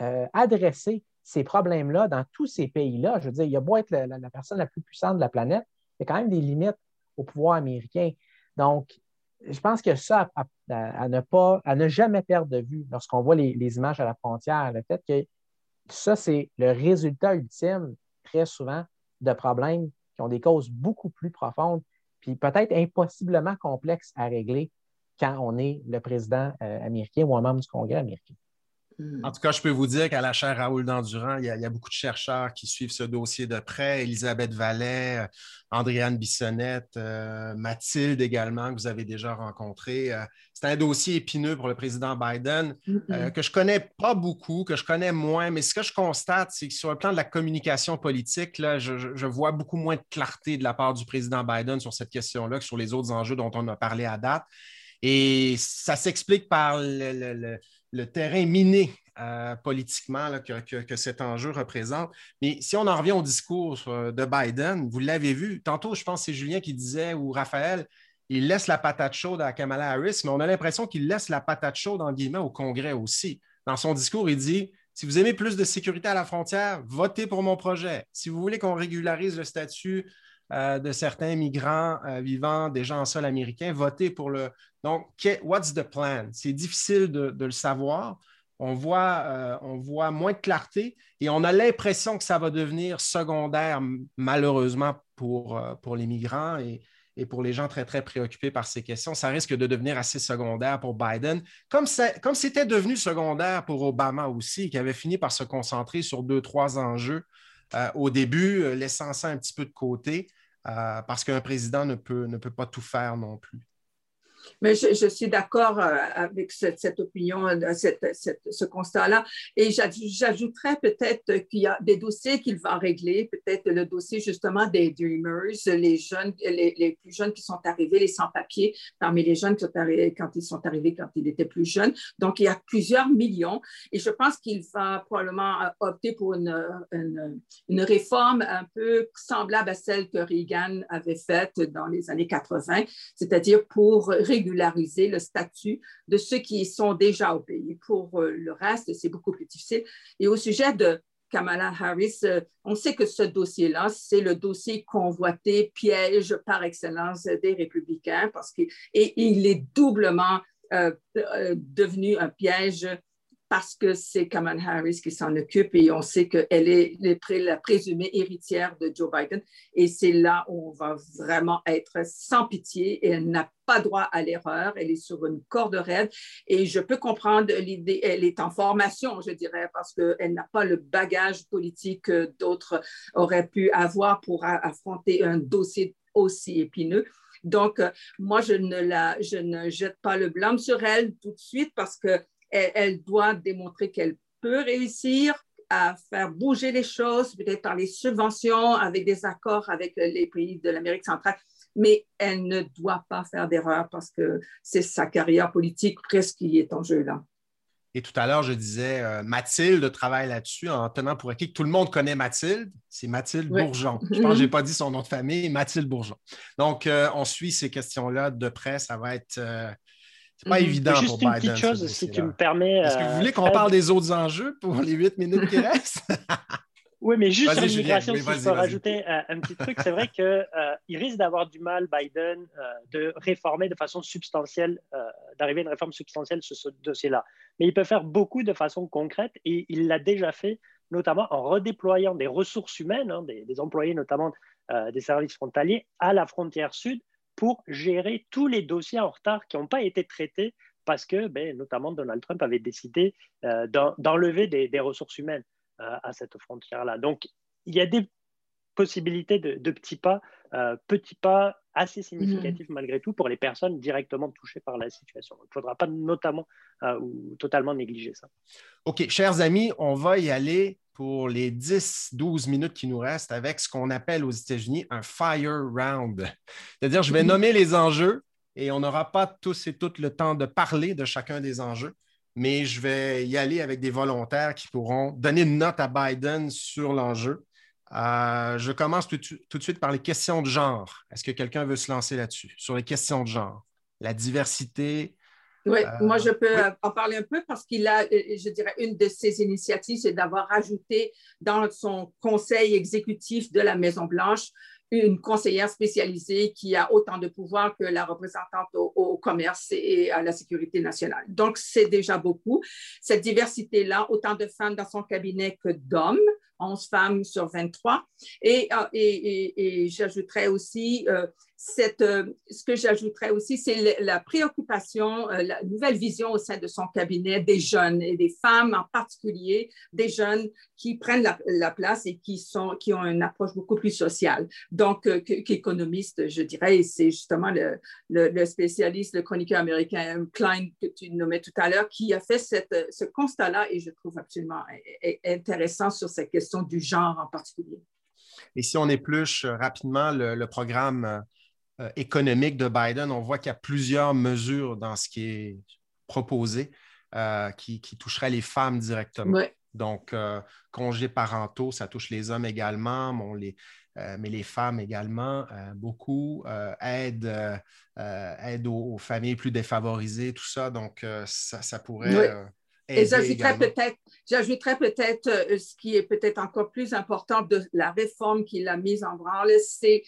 C: euh, adresser ces problèmes-là dans tous ces pays-là? Je veux dire, il a beau être la personne la plus puissante de la planète, il y a quand même des limites au pouvoir américain. Donc, je pense que ça, à, ne jamais perdre de vue lorsqu'on voit les, images à la frontière, le fait que ça, c'est le résultat ultime, très souvent, de problèmes qui ont des causes beaucoup plus profondes, puis peut-être impossiblement complexes à régler quand on est le président euh, américain ou un membre du Congrès américain.
A: Hmm. En tout cas, je peux vous dire qu'à la chaire Raoul Dandurand, il y, a, beaucoup de chercheurs qui suivent ce dossier de près. Elisabeth Vallet, euh, Andréane Bissonnette, euh, Mathilde également, que vous avez déjà rencontré. Euh, c'est un dossier épineux pour le président Biden mm-hmm. que je connais pas beaucoup, que je connais moins, mais ce que je constate, c'est que sur le plan de la communication politique, là, je, vois beaucoup moins de clarté de la part du président Biden sur cette question-là que sur les autres enjeux dont on a parlé à date. Et ça s'explique par le le terrain miné euh, politiquement que, cet enjeu représente. Mais si on en revient au discours euh, de Biden, vous l'avez vu, tantôt, je pense que c'est Julien qui disait, ou Raphaël, il laisse la patate chaude à Kamala Harris, mais on a l'impression qu'il laisse la patate chaude, en guillemets, au Congrès aussi. Dans son discours, il dit si vous aimez plus de sécurité à la frontière, votez pour mon projet. Si vous voulez qu'on régularise le statut euh, de certains migrants vivant déjà en sol américain, votez pour le, donc, what's the plan? C'est difficile de, le savoir. On voit, euh, on voit moins de clarté et on a l'impression que ça va devenir secondaire, malheureusement, pour, euh, pour les migrants et, pour les gens très, très préoccupés par ces questions. Ça risque de devenir assez secondaire pour Biden, comme, comme c'était devenu secondaire pour Obama aussi, qui avait fini par se concentrer sur deux, trois enjeux euh, au début, laissant ça un petit peu de côté, parce qu'un président ne peut, ne peut pas tout faire non plus.
B: Mais je, suis d'accord euh, avec cette, opinion, euh, ce constat-là. Et j'ajouterais peut-être qu'il y a des dossiers qu'il va régler, peut-être le dossier justement des Dreamers, les jeunes, les, plus jeunes qui sont arrivés, les sans-papiers, parmi les jeunes qui sont arrivés quand ils sont arrivés quand ils étaient plus jeunes. Donc, il y a plusieurs millions. Et je pense qu'il va probablement euh, opter pour une, une, une réforme un peu semblable à celle que Reagan avait faite dans les années 80, c'est-à-dire pour régulariser le statut de ceux qui sont déjà au pays. Pour euh, le reste, c'est beaucoup plus difficile. Et au sujet de Kamala Harris, euh, on sait que ce dossier-là, c'est le dossier convoité, piège par excellence des républicains, parce qu'il il est doublement euh, devenu un piège parce que c'est Kamala Harris qui s'en occupe et on sait qu'elle est la présumée héritière de Joe Biden. Et c'est là où on va vraiment être sans pitié elle n'a pas droit à l'erreur. Elle est sur une corde raide et je peux comprendre l'idée. Elle est en formation, je dirais, parce qu'elle n'a pas le bagage politique que d'autres auraient pu avoir pour affronter un dossier aussi épineux. Donc, moi, je ne, la, je ne jette pas le blâme sur elle tout de suite parce que elle, doit démontrer qu'elle peut réussir à faire bouger les choses, peut-être par les subventions, avec des accords avec les pays de l'Amérique centrale, mais elle ne doit pas faire d'erreur parce que c'est sa carrière politique presque qui est en jeu là.
A: Et tout à l'heure, je disais, euh, Mathilde travaille là-dessus en tenant pour acquis que tout le monde connaît Mathilde. C'est Mathilde Bourgeon. Je pense que je n'ai pas dit son nom de famille, Mathilde Bourgeon. Donc, euh, on suit ces questions-là de près. Ça va être euh, c'est pas mhm. évident
D: Juste
A: pour
D: une petite chose, si tu me permets.
A: Est-ce que vous voulez qu'on parle des autres enjeux pour les huit minutes qui restent?
D: oui, mais juste sur l'immigration, si je peux rajouter un, petit truc, c'est vrai qu'il euh, risque d'avoir du mal, Biden, euh, de réformer de façon substantielle, euh, d'arriver à une réforme substantielle sur ce dossier-là. Mais il peut faire beaucoup de façon concrète et il l'a déjà fait, notamment en redéployant des ressources humaines, hein, des, des, employés notamment des services frontaliers, à la frontière sud pour gérer tous les dossiers en retard qui n'ont pas été traités parce que, ben, notamment, Donald Trump avait décidé euh, d'enlever des, ressources humaines euh, à cette frontière-là. Donc, il y a des possibilités de, petits pas, euh, petits pas assez significatif malgré tout pour les personnes directement touchées par la situation. Il ne faudra pas notamment ou totalement négliger ça.
A: OK, chers amis, on va y aller pour les 10-12 minutes qui nous restent avec ce qu'on appelle aux États-Unis un fire round. C'est-à-dire, je vais mhm. nommer les enjeux et on n'aura pas tous et toutes le temps de parler de chacun des enjeux, mais je vais y aller avec des volontaires qui pourront donner une note à Biden sur l'enjeu. Euh, je commence tout, tout, de suite par les questions de genre. Est-ce que quelqu'un veut se lancer là-dessus, sur les questions de genre? La diversité,
B: oui, euh, moi, je peux en parler un peu parce qu'il a, euh, je dirais, une de ses initiatives, c'est d'avoir ajouté dans son conseil exécutif de la Maison-Blanche une conseillère spécialisée qui a autant de pouvoir que la représentante au, commerce et à la sécurité nationale. Donc, c'est déjà beaucoup. Cette diversité-là, autant de femmes dans son cabinet que d'hommes, 11 femmes sur 23. Et, euh, et, et, j'ajouterais aussi euh, ce que j'ajouterais aussi, c'est la préoccupation, euh, la nouvelle vision au sein de son cabinet des jeunes et des femmes en particulier, des jeunes qui prennent la, place et qui, sont, qui ont une approche beaucoup plus sociale. Donc, euh, qu'économiste, je dirais, c'est justement le, spécialiste, le chroniqueur américain Klein que tu nommais tout à l'heure, qui a fait ce constat-là et je trouve absolument intéressant sur cette question du genre en particulier.
A: Et si on épluche rapidement le programme économique de Biden, on voit qu'il y a plusieurs mesures dans ce qui est proposé euh, qui, qui toucheraient les femmes directement. Donc, euh, congés parentaux, ça touche les hommes également, mais les femmes également, beaucoup. aide, aide aux, familles plus défavorisées, tout ça. Donc, ça, ça pourrait
B: et j'ajouterais peut-être, j'ajouterais peut-être euh, ce qui est peut-être encore plus important de la réforme qu'il a mise en branle, c'est,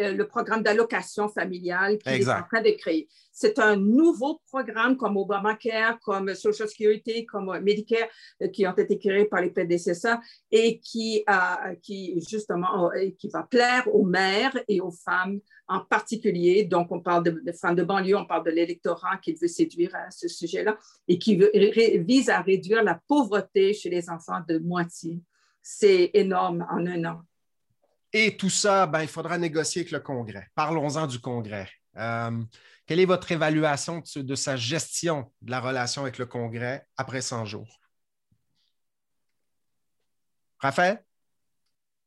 B: euh, le programme d'allocation familiale qu'il est en train de créer. C'est un nouveau programme comme Obamacare, comme Social Security, comme Medicare, euh, qui ont été créés par les prédécesseurs et qui, qui justement, qui va plaire aux mères et aux femmes en particulier. Donc, on parle de, femmes de banlieue, on parle de l'électorat qu'il veut séduire à ce sujet-là et qui vise à réduire la pauvreté chez les enfants de moitié. C'est énorme en un an.
A: Et tout ça, ben, il faudra négocier avec le Congrès. Parlons-en du Congrès. Euh, quelle est votre évaluation de, sa gestion de la relation avec le Congrès après 100 jours? Raphaël?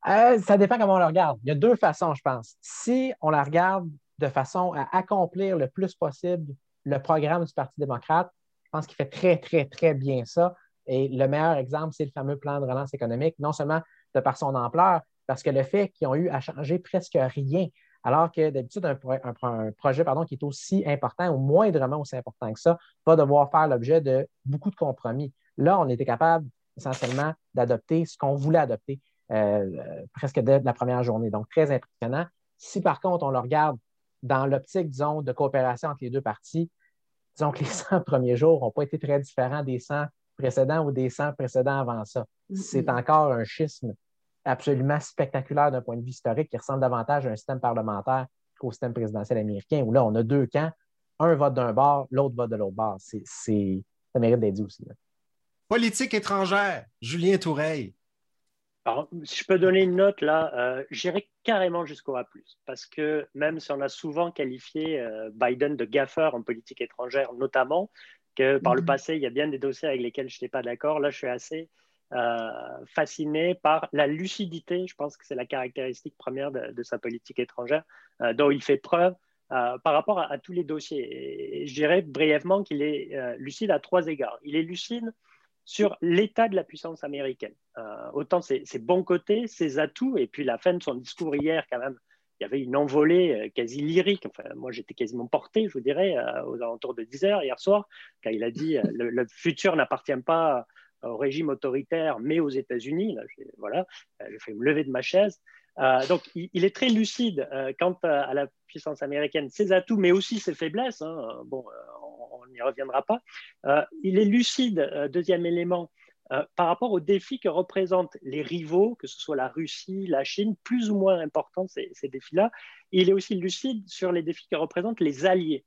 C: Euh, ça dépend comment on la regarde. Il y a deux façons, je pense. Si on la regarde de façon à accomplir le plus possible le programme du Parti démocrate, je pense qu'il fait très, très, très bien ça. Et le meilleur exemple, c'est le fameux plan de relance économique, non seulement de par son ampleur, parce que le fait qu'ils ont eu à changer presque rien, alors que d'habitude, un, projet pardon, qui est aussi important ou moindrement aussi important que ça va devoir faire l'objet de beaucoup de compromis. Là, on était capable essentiellement d'adopter ce qu'on voulait adopter. Euh, presque dès la première journée. Donc, très impressionnant. Si par contre, on le regarde dans l'optique, disons, de coopération entre les deux parties, disons que les 100 premiers jours n'ont pas été très différents des 100 précédents ou des 100 précédents avant ça. C'est encore un schisme absolument spectaculaire d'un point de vue historique qui ressemble davantage à un système parlementaire qu'au système présidentiel américain, où là, on a deux camps, un vote d'un bord, l'autre vote de l'autre bord. C'est, ça mérite d'être dit aussi.
A: Politique étrangère, Julien Toureille.
D: Alors, si je peux donner une note là, euh, j'irai carrément jusqu'au A, parce que même si on a souvent qualifié euh, Biden de gaffeur en politique étrangère, notamment, que par le mhm. passé, il y a bien des dossiers avec lesquels je n'étais pas d'accord, là, je suis assez euh, fasciné par la lucidité, je pense que c'est la caractéristique première de, sa politique étrangère, dont il fait preuve par rapport à, tous les dossiers. Et je dirais brièvement qu'il est lucide à trois égards. Il est lucide sur l'état de la puissance américaine. Euh, autant ses, bons côtés, ses atouts, et puis la fin de son discours hier, quand même, il y avait une envolée euh, quasi lyrique. Enfin, moi, j'étais quasiment porté, je vous dirais, euh, aux alentours de 10 heures hier soir, quand il a dit le, futur n'appartient pas au régime autoritaire, mais aux États-Unis. Voilà, j'ai fait me lever de ma chaise. donc, il, est très lucide quant à, la puissance américaine, ses atouts, mais aussi ses faiblesses. Hein. Bon, on n'y reviendra pas. Euh, il est lucide, euh, deuxième élément, euh, par rapport aux défis que représentent les rivaux, que ce soit la Russie, la Chine, plus ou moins importants ces, défis-là. Il est aussi lucide sur les défis que représentent les alliés.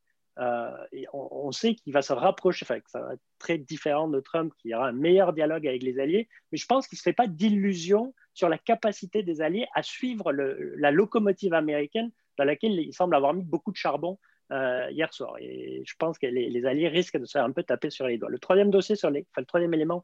D: Et on, sait qu'il va se rapprocher, enfin, que ça va être très différent de Trump, qu'il y aura un meilleur dialogue avec les alliés, mais je pense qu'il ne se fait pas d'illusions sur la capacité des alliés à suivre la locomotive américaine dans laquelle il semble avoir mis beaucoup de charbon hier soir. Et je pense que les, alliés risquent de se faire un peu taper sur les doigts. Le troisième dossier, les, le troisième élément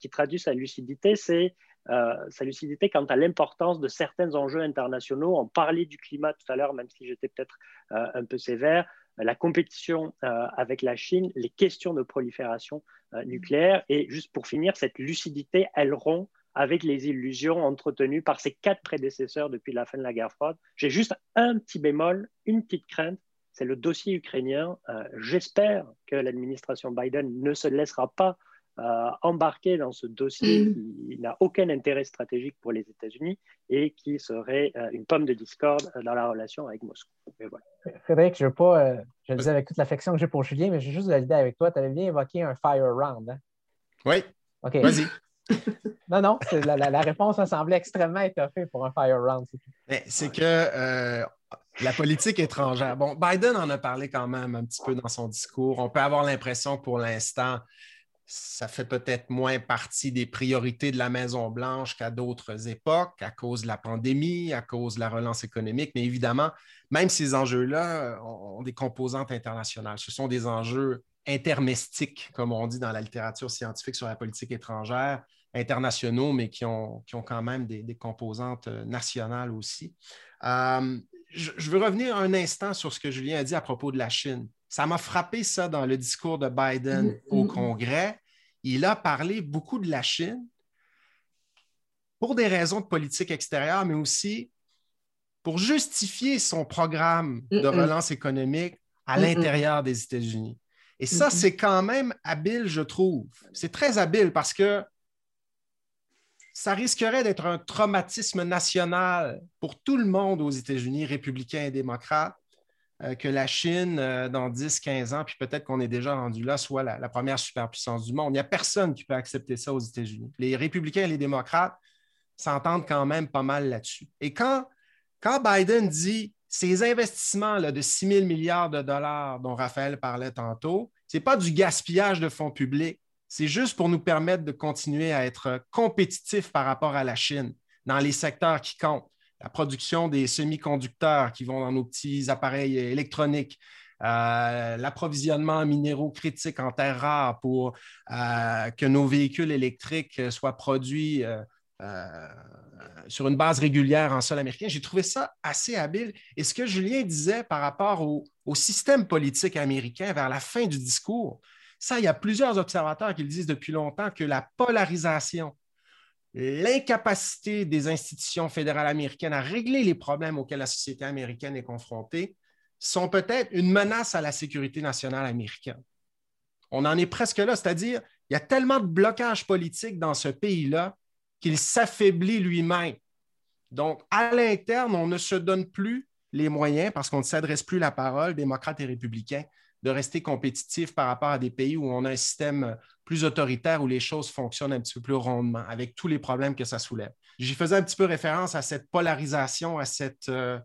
D: qui traduit sa lucidité, c'est sa lucidité quant à l'importance de certains enjeux internationaux. On parlait du climat tout à l'heure, même si j'étais peut-être un peu sévère la compétition euh, avec la Chine, les questions de prolifération euh, nucléaire. Et juste pour finir, cette lucidité, elle rompt avec les illusions entretenues par ses quatre prédécesseurs depuis la fin de la guerre froide. J'ai juste un petit bémol, une petite crainte, c'est le dossier ukrainien. Euh, j'espère que l'administration Biden ne se laissera pas euh, embarqué dans ce dossier qui n'a aucun intérêt stratégique pour les États-Unis et qui serait euh, une pomme de discorde dans la relation avec Moscou.
C: Frédéric, je ne veux pas, euh, je le disais avec toute l'affection que j'ai pour Julien, mais je vais juste valider avec toi. Tu avais bien évoqué un fire round. Hein?
A: Oui. OK. Vas-y.
C: non, non, la, la, réponse me semblait extrêmement étoffée pour un fire round.
A: C'est que la politique étrangère. Bon, Biden en a parlé quand même un petit peu dans son discours. On peut avoir l'impression pour l'instant ça fait peut-être moins partie des priorités de la Maison-Blanche qu'à d'autres époques, à cause de la pandémie, à cause de la relance économique. Mais évidemment, même ces enjeux-là ont des composantes internationales. Ce sont des enjeux intermestiques, comme on dit dans la littérature scientifique sur la politique étrangère, internationaux, mais qui ont, quand même des, composantes euh, nationales aussi. Euh, je, veux revenir un instant sur ce que Julien a dit à propos de la Chine. Ça m'a frappé ça dans le discours de Biden mm-hmm. au Congrès. Il a parlé beaucoup de la Chine pour des raisons de politique extérieure, mais aussi pour justifier son programme de relance économique à l'intérieur des États-Unis. Et ça, c'est quand même habile, je trouve. C'est très habile parce que ça risquerait d'être un traumatisme national pour tout le monde aux États-Unis, républicains et démocrates, que la Chine, euh, dans 10-15 ans, puis peut-être qu'on est déjà rendu là, soit la, première superpuissance du monde. Il n'y a personne qui peut accepter ça aux États-Unis. Les républicains et les démocrates s'entendent quand même pas mal là-dessus. Et quand, Biden dit ces investissements de 6 000 milliards de dollars dont Raphaël parlait tantôt, ce n'est pas du gaspillage de fonds publics, c'est juste pour nous permettre de continuer à être compétitifs par rapport à la Chine dans les secteurs qui comptent la production des semi-conducteurs qui vont dans nos petits appareils électroniques, euh, l'approvisionnement en minéraux critiques en terres rares pour euh, que nos véhicules électriques soient produits euh, sur une base régulière en sol américain. J'ai trouvé ça assez habile. Et ce que Julien disait par rapport au, système politique américain vers la fin du discours, ça, il y a plusieurs observateurs qui le disent depuis longtemps que la polarisation l'incapacité des institutions fédérales américaines à régler les problèmes auxquels la société américaine est confrontée sont peut-être une menace à la sécurité nationale américaine. On en est presque là, c'est-à-dire il y a tellement de blocages politiques dans ce pays-là qu'il s'affaiblit lui-même. Donc, à l'interne, on ne se donne plus les moyens, parce qu'on ne s'adresse plus la parole, démocrates et républicains, de rester compétitif par rapport à des pays où on a un système plus autoritaire, où les choses fonctionnent un petit peu plus rondement, avec tous les problèmes que ça soulève. J'y faisais un petit peu référence à cette polarisation, à cette, euh,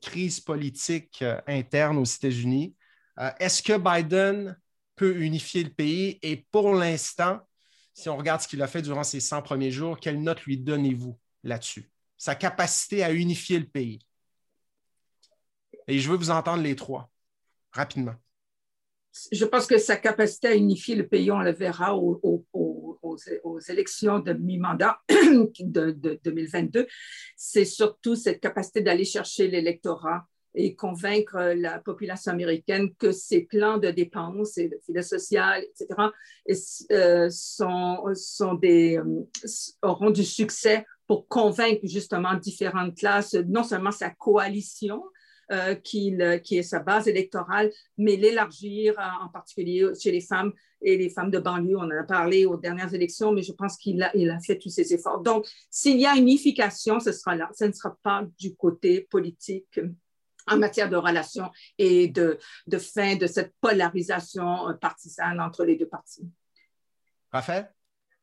A: crise politique euh, interne aux États-Unis. Euh, est-ce que Biden peut unifier le pays? Et pour l'instant, si on regarde ce qu'il a fait durant ses 100 premiers jours, quelle note lui donnez-vous là-dessus? Sa capacité à unifier le pays. Et je veux vous entendre les trois, rapidement
B: je pense que sa capacité à unifier le pays, on le verra aux, élections de mi-mandat de, 2022, c'est surtout cette capacité d'aller chercher l'électorat et convaincre la population américaine que ces plans de dépenses et de filet social, etc., euh, sont, des, euh, auront du succès pour convaincre justement différentes classes, non seulement sa coalition, euh, qui, est sa base électorale, mais l'élargir euh, en particulier chez les femmes et les femmes de banlieue. On en a parlé aux dernières élections, mais je pense qu'il a, fait tous ses efforts. Donc, s'il y a unification, ce sera là. Ce ne sera pas du côté politique en matière de relations et de, de fin de cette polarisation euh, partisane entre les deux partis.
A: Parfait.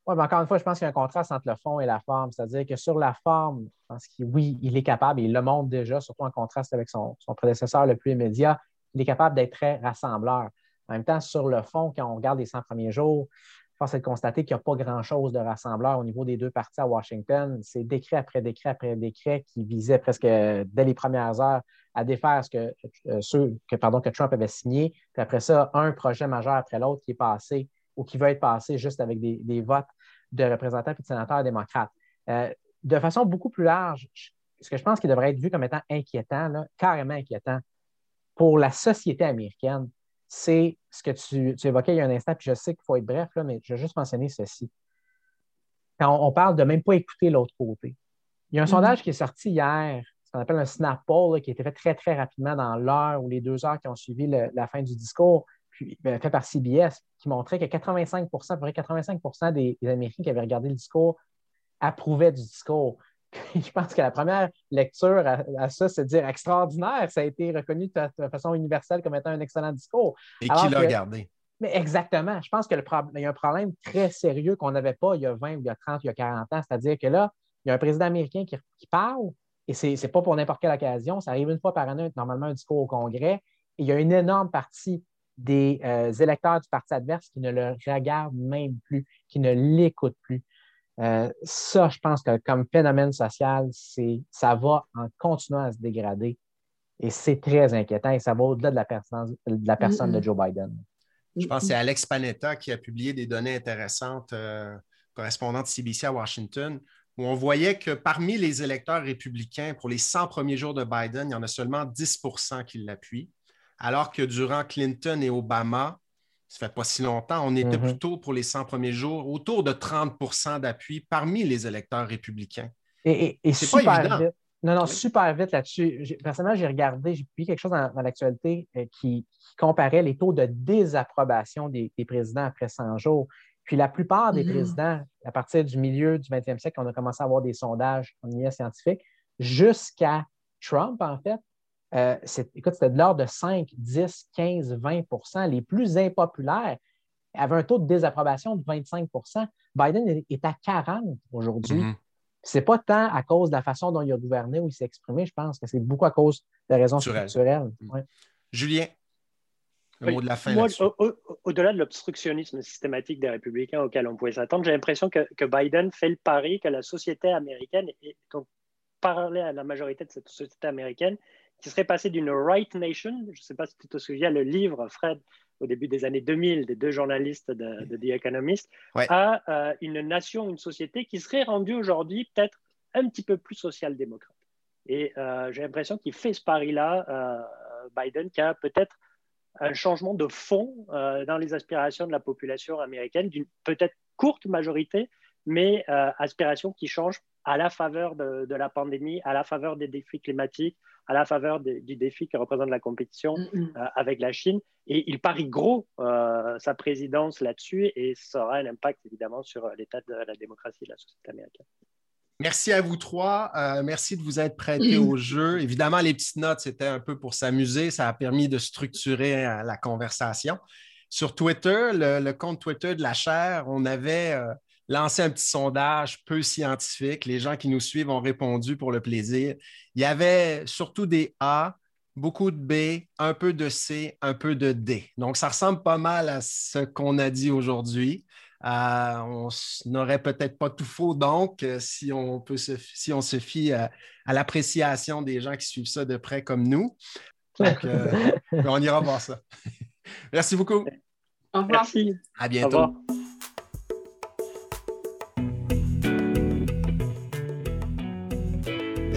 C: Oui, mais encore une fois, je pense qu'il y a un contraste entre le fond et la forme. C'est-à-dire que sur la forme, je pense que oui, il est capable, il le montre déjà, surtout en contraste avec son, prédécesseur le plus immédiat, il est capable d'être très rassembleur. En même temps, sur le fond, quand on regarde les 100 premiers jours, force est de constater qu'il n'y a pas grand-chose de rassembleur au niveau des deux partis à Washington. C'est décret après décret après décret qui visait presque dès les premières heures à défaire ce que, euh, que, pardon, que Trump avait signé. Puis après ça, un projet majeur après l'autre qui est passé ou qui va être passé juste avec des, votes de représentants et de sénateurs démocrates. Euh, de façon beaucoup plus large, ce que je pense qui devrait être vu comme étant inquiétant, carrément inquiétant pour la société américaine, c'est ce que tu, évoquais il y a un instant, puis je sais qu'il faut être bref, là, mais je vais juste mentionner ceci. Quand on, parle de même pas écouter l'autre côté, il y a un mm-hmm. sondage qui est sorti hier, ce qu'on appelle un snap poll, qui a été fait très, très rapidement dans l'heure ou les deux heures qui ont suivi la fin du discours, puis ben, fait par CBS, qui montrait que 85 à peu près 85 des, des Américains qui avaient regardé le discours approuvaient du discours. je pense que la première lecture à, ça, c'est de dire extraordinaire. Ça a été reconnu de, façon universelle comme étant un excellent discours.
A: Et qui l'a regardé?
C: Mais exactement. Je pense qu'il y a un problème très sérieux qu'on n'avait pas il y a 20, il y a 30, il y a 40 ans. C'est-à-dire que là, il y a un président américain qui, parle, et ce n'est pas pour n'importe quelle occasion. Ça arrive une fois par année, normalement, un discours au Congrès. Et il y a une énorme partie des euh, électeurs du parti adverse qui ne le regardent même plus, qui ne l'écoutent plus. Euh, ça, je pense que comme phénomène social, ça va en continuant à se dégrader. Et c'est très inquiétant et ça va au-delà de la personne, de, la personne de Joe Biden.
A: Je pense que c'est Alex Panetta qui a publié des données intéressantes euh, correspondant de CBC à Washington, où on voyait que parmi les électeurs républicains, pour les 100 premiers jours de Biden, il y en a seulement 10% qui l'appuient, alors que durant Clinton et Obama, ça fait pas si longtemps, on était mhm. plutôt pour les 100 premiers jours autour de 30% d'appui parmi les électeurs républicains.
C: Et, c'est pas évident. Vite. Non, non, super vite là-dessus. Personnellement, j'ai regardé, j'ai publié quelque chose dans, l'actualité euh, qui, comparait les taux de désapprobation des, présidents après 100 jours. Puis la plupart des mhm. présidents, à partir du milieu du 20e siècle, on a commencé à avoir des sondages en IA scientifique, jusqu'à Trump, en fait, euh, écoute, c'était de l'ordre de 5, 10, 15, 20% Les plus impopulaires avaient un taux de désapprobation de 25% Biden est à 40 aujourd'hui. Mm-hmm. Ce n'est pas tant à cause de la façon dont il a gouverné ou il s'est exprimé, je pense que c'est beaucoup à cause de raisons structurelles. Mm.
A: Julien, le mot de la fin.
D: Au-delà de l'obstructionnisme systématique des républicains auquel on pouvait s'attendre, j'ai l'impression que, Biden fait le pari que la société américaine, et donc parler à la majorité de cette société américaine, qui serait passé d'une right nation, je ne sais pas si tu te souviens, le livre, Fred, au début des années 2000, des deux journalistes de, The Economist, à euh, une nation, une société qui serait rendue aujourd'hui peut-être un petit peu plus social-démocrate. Et euh, j'ai l'impression qu'il fait ce pari-là, euh, Biden, qui a peut-être un changement de fond dans les aspirations de la population américaine, d'une peut-être courte majorité, mais aspirations qui changent à la faveur de, la pandémie, à la faveur des défis climatiques, à la faveur du défi que représente la compétition mm, mm. Euh, avec la Chine. Et il parie gros euh, sa présidence là-dessus et ça aura un impact évidemment sur euh, l'état de la démocratie de la société américaine.
A: Merci à vous trois. merci de vous être prêtés au jeu. Évidemment, les petites notes, c'était un peu pour s'amuser. Ça a permis de structurer la conversation. Sur Twitter, le, compte Twitter de la chaire, on avait lancé un petit sondage peu scientifique. Les gens qui nous suivent ont répondu pour le plaisir. Il y avait surtout des A, beaucoup de B, un peu de C, un peu de D. Donc, ça ressemble pas mal à ce qu'on a dit aujourd'hui. Euh, on n'aurait peut-être pas tout faux, donc, euh, si, on peut se, si on se fie à, l'appréciation des gens qui suivent ça de près comme nous. Donc, euh, on ira voir ça. Merci beaucoup.
B: Au revoir.
A: À bientôt. Je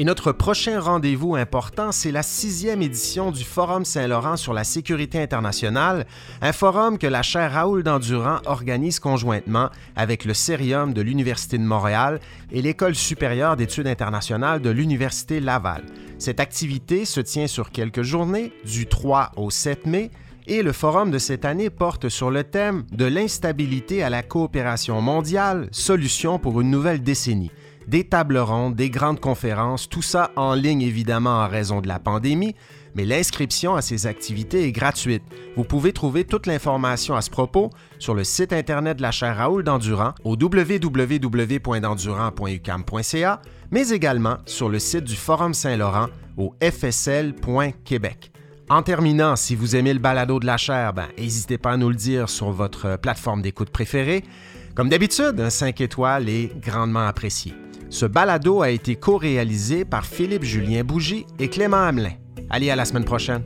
A: Et notre prochain rendez-vous important, c'est la sixième édition du Forum Saint-Laurent sur la sécurité internationale, un forum que la chaire Raoul Dandurand organise conjointement avec le Cérium de l'Université de Montréal et l'École supérieure d'études internationales de l'Université Laval. Cette activité se tient sur quelques journées, du 3 au 7 mai, Et le forum de cette année porte sur le thème de l'instabilité à la coopération mondiale, solution pour une nouvelle décennie. Des tables rondes, des grandes conférences, tout ça en ligne évidemment en raison de la pandémie, mais l'inscription à ces activités est gratuite. Vous pouvez trouver toute l'information à ce propos sur le site Internet de la chaire Raoul d'Endurant au www.endurant.ucam.ca, mais également sur le site du Forum Saint-Laurent au fsl.québec. En terminant, si vous aimez le balado de la chaire, ben, n'hésitez pas à nous le dire sur votre plateforme d'écoute préférée. Comme d'habitude, un 5 étoiles est grandement apprécié. Ce balado a été co-réalisé par Philippe Julien Bougie et Clément Hamelin. Allez, à la semaine prochaine.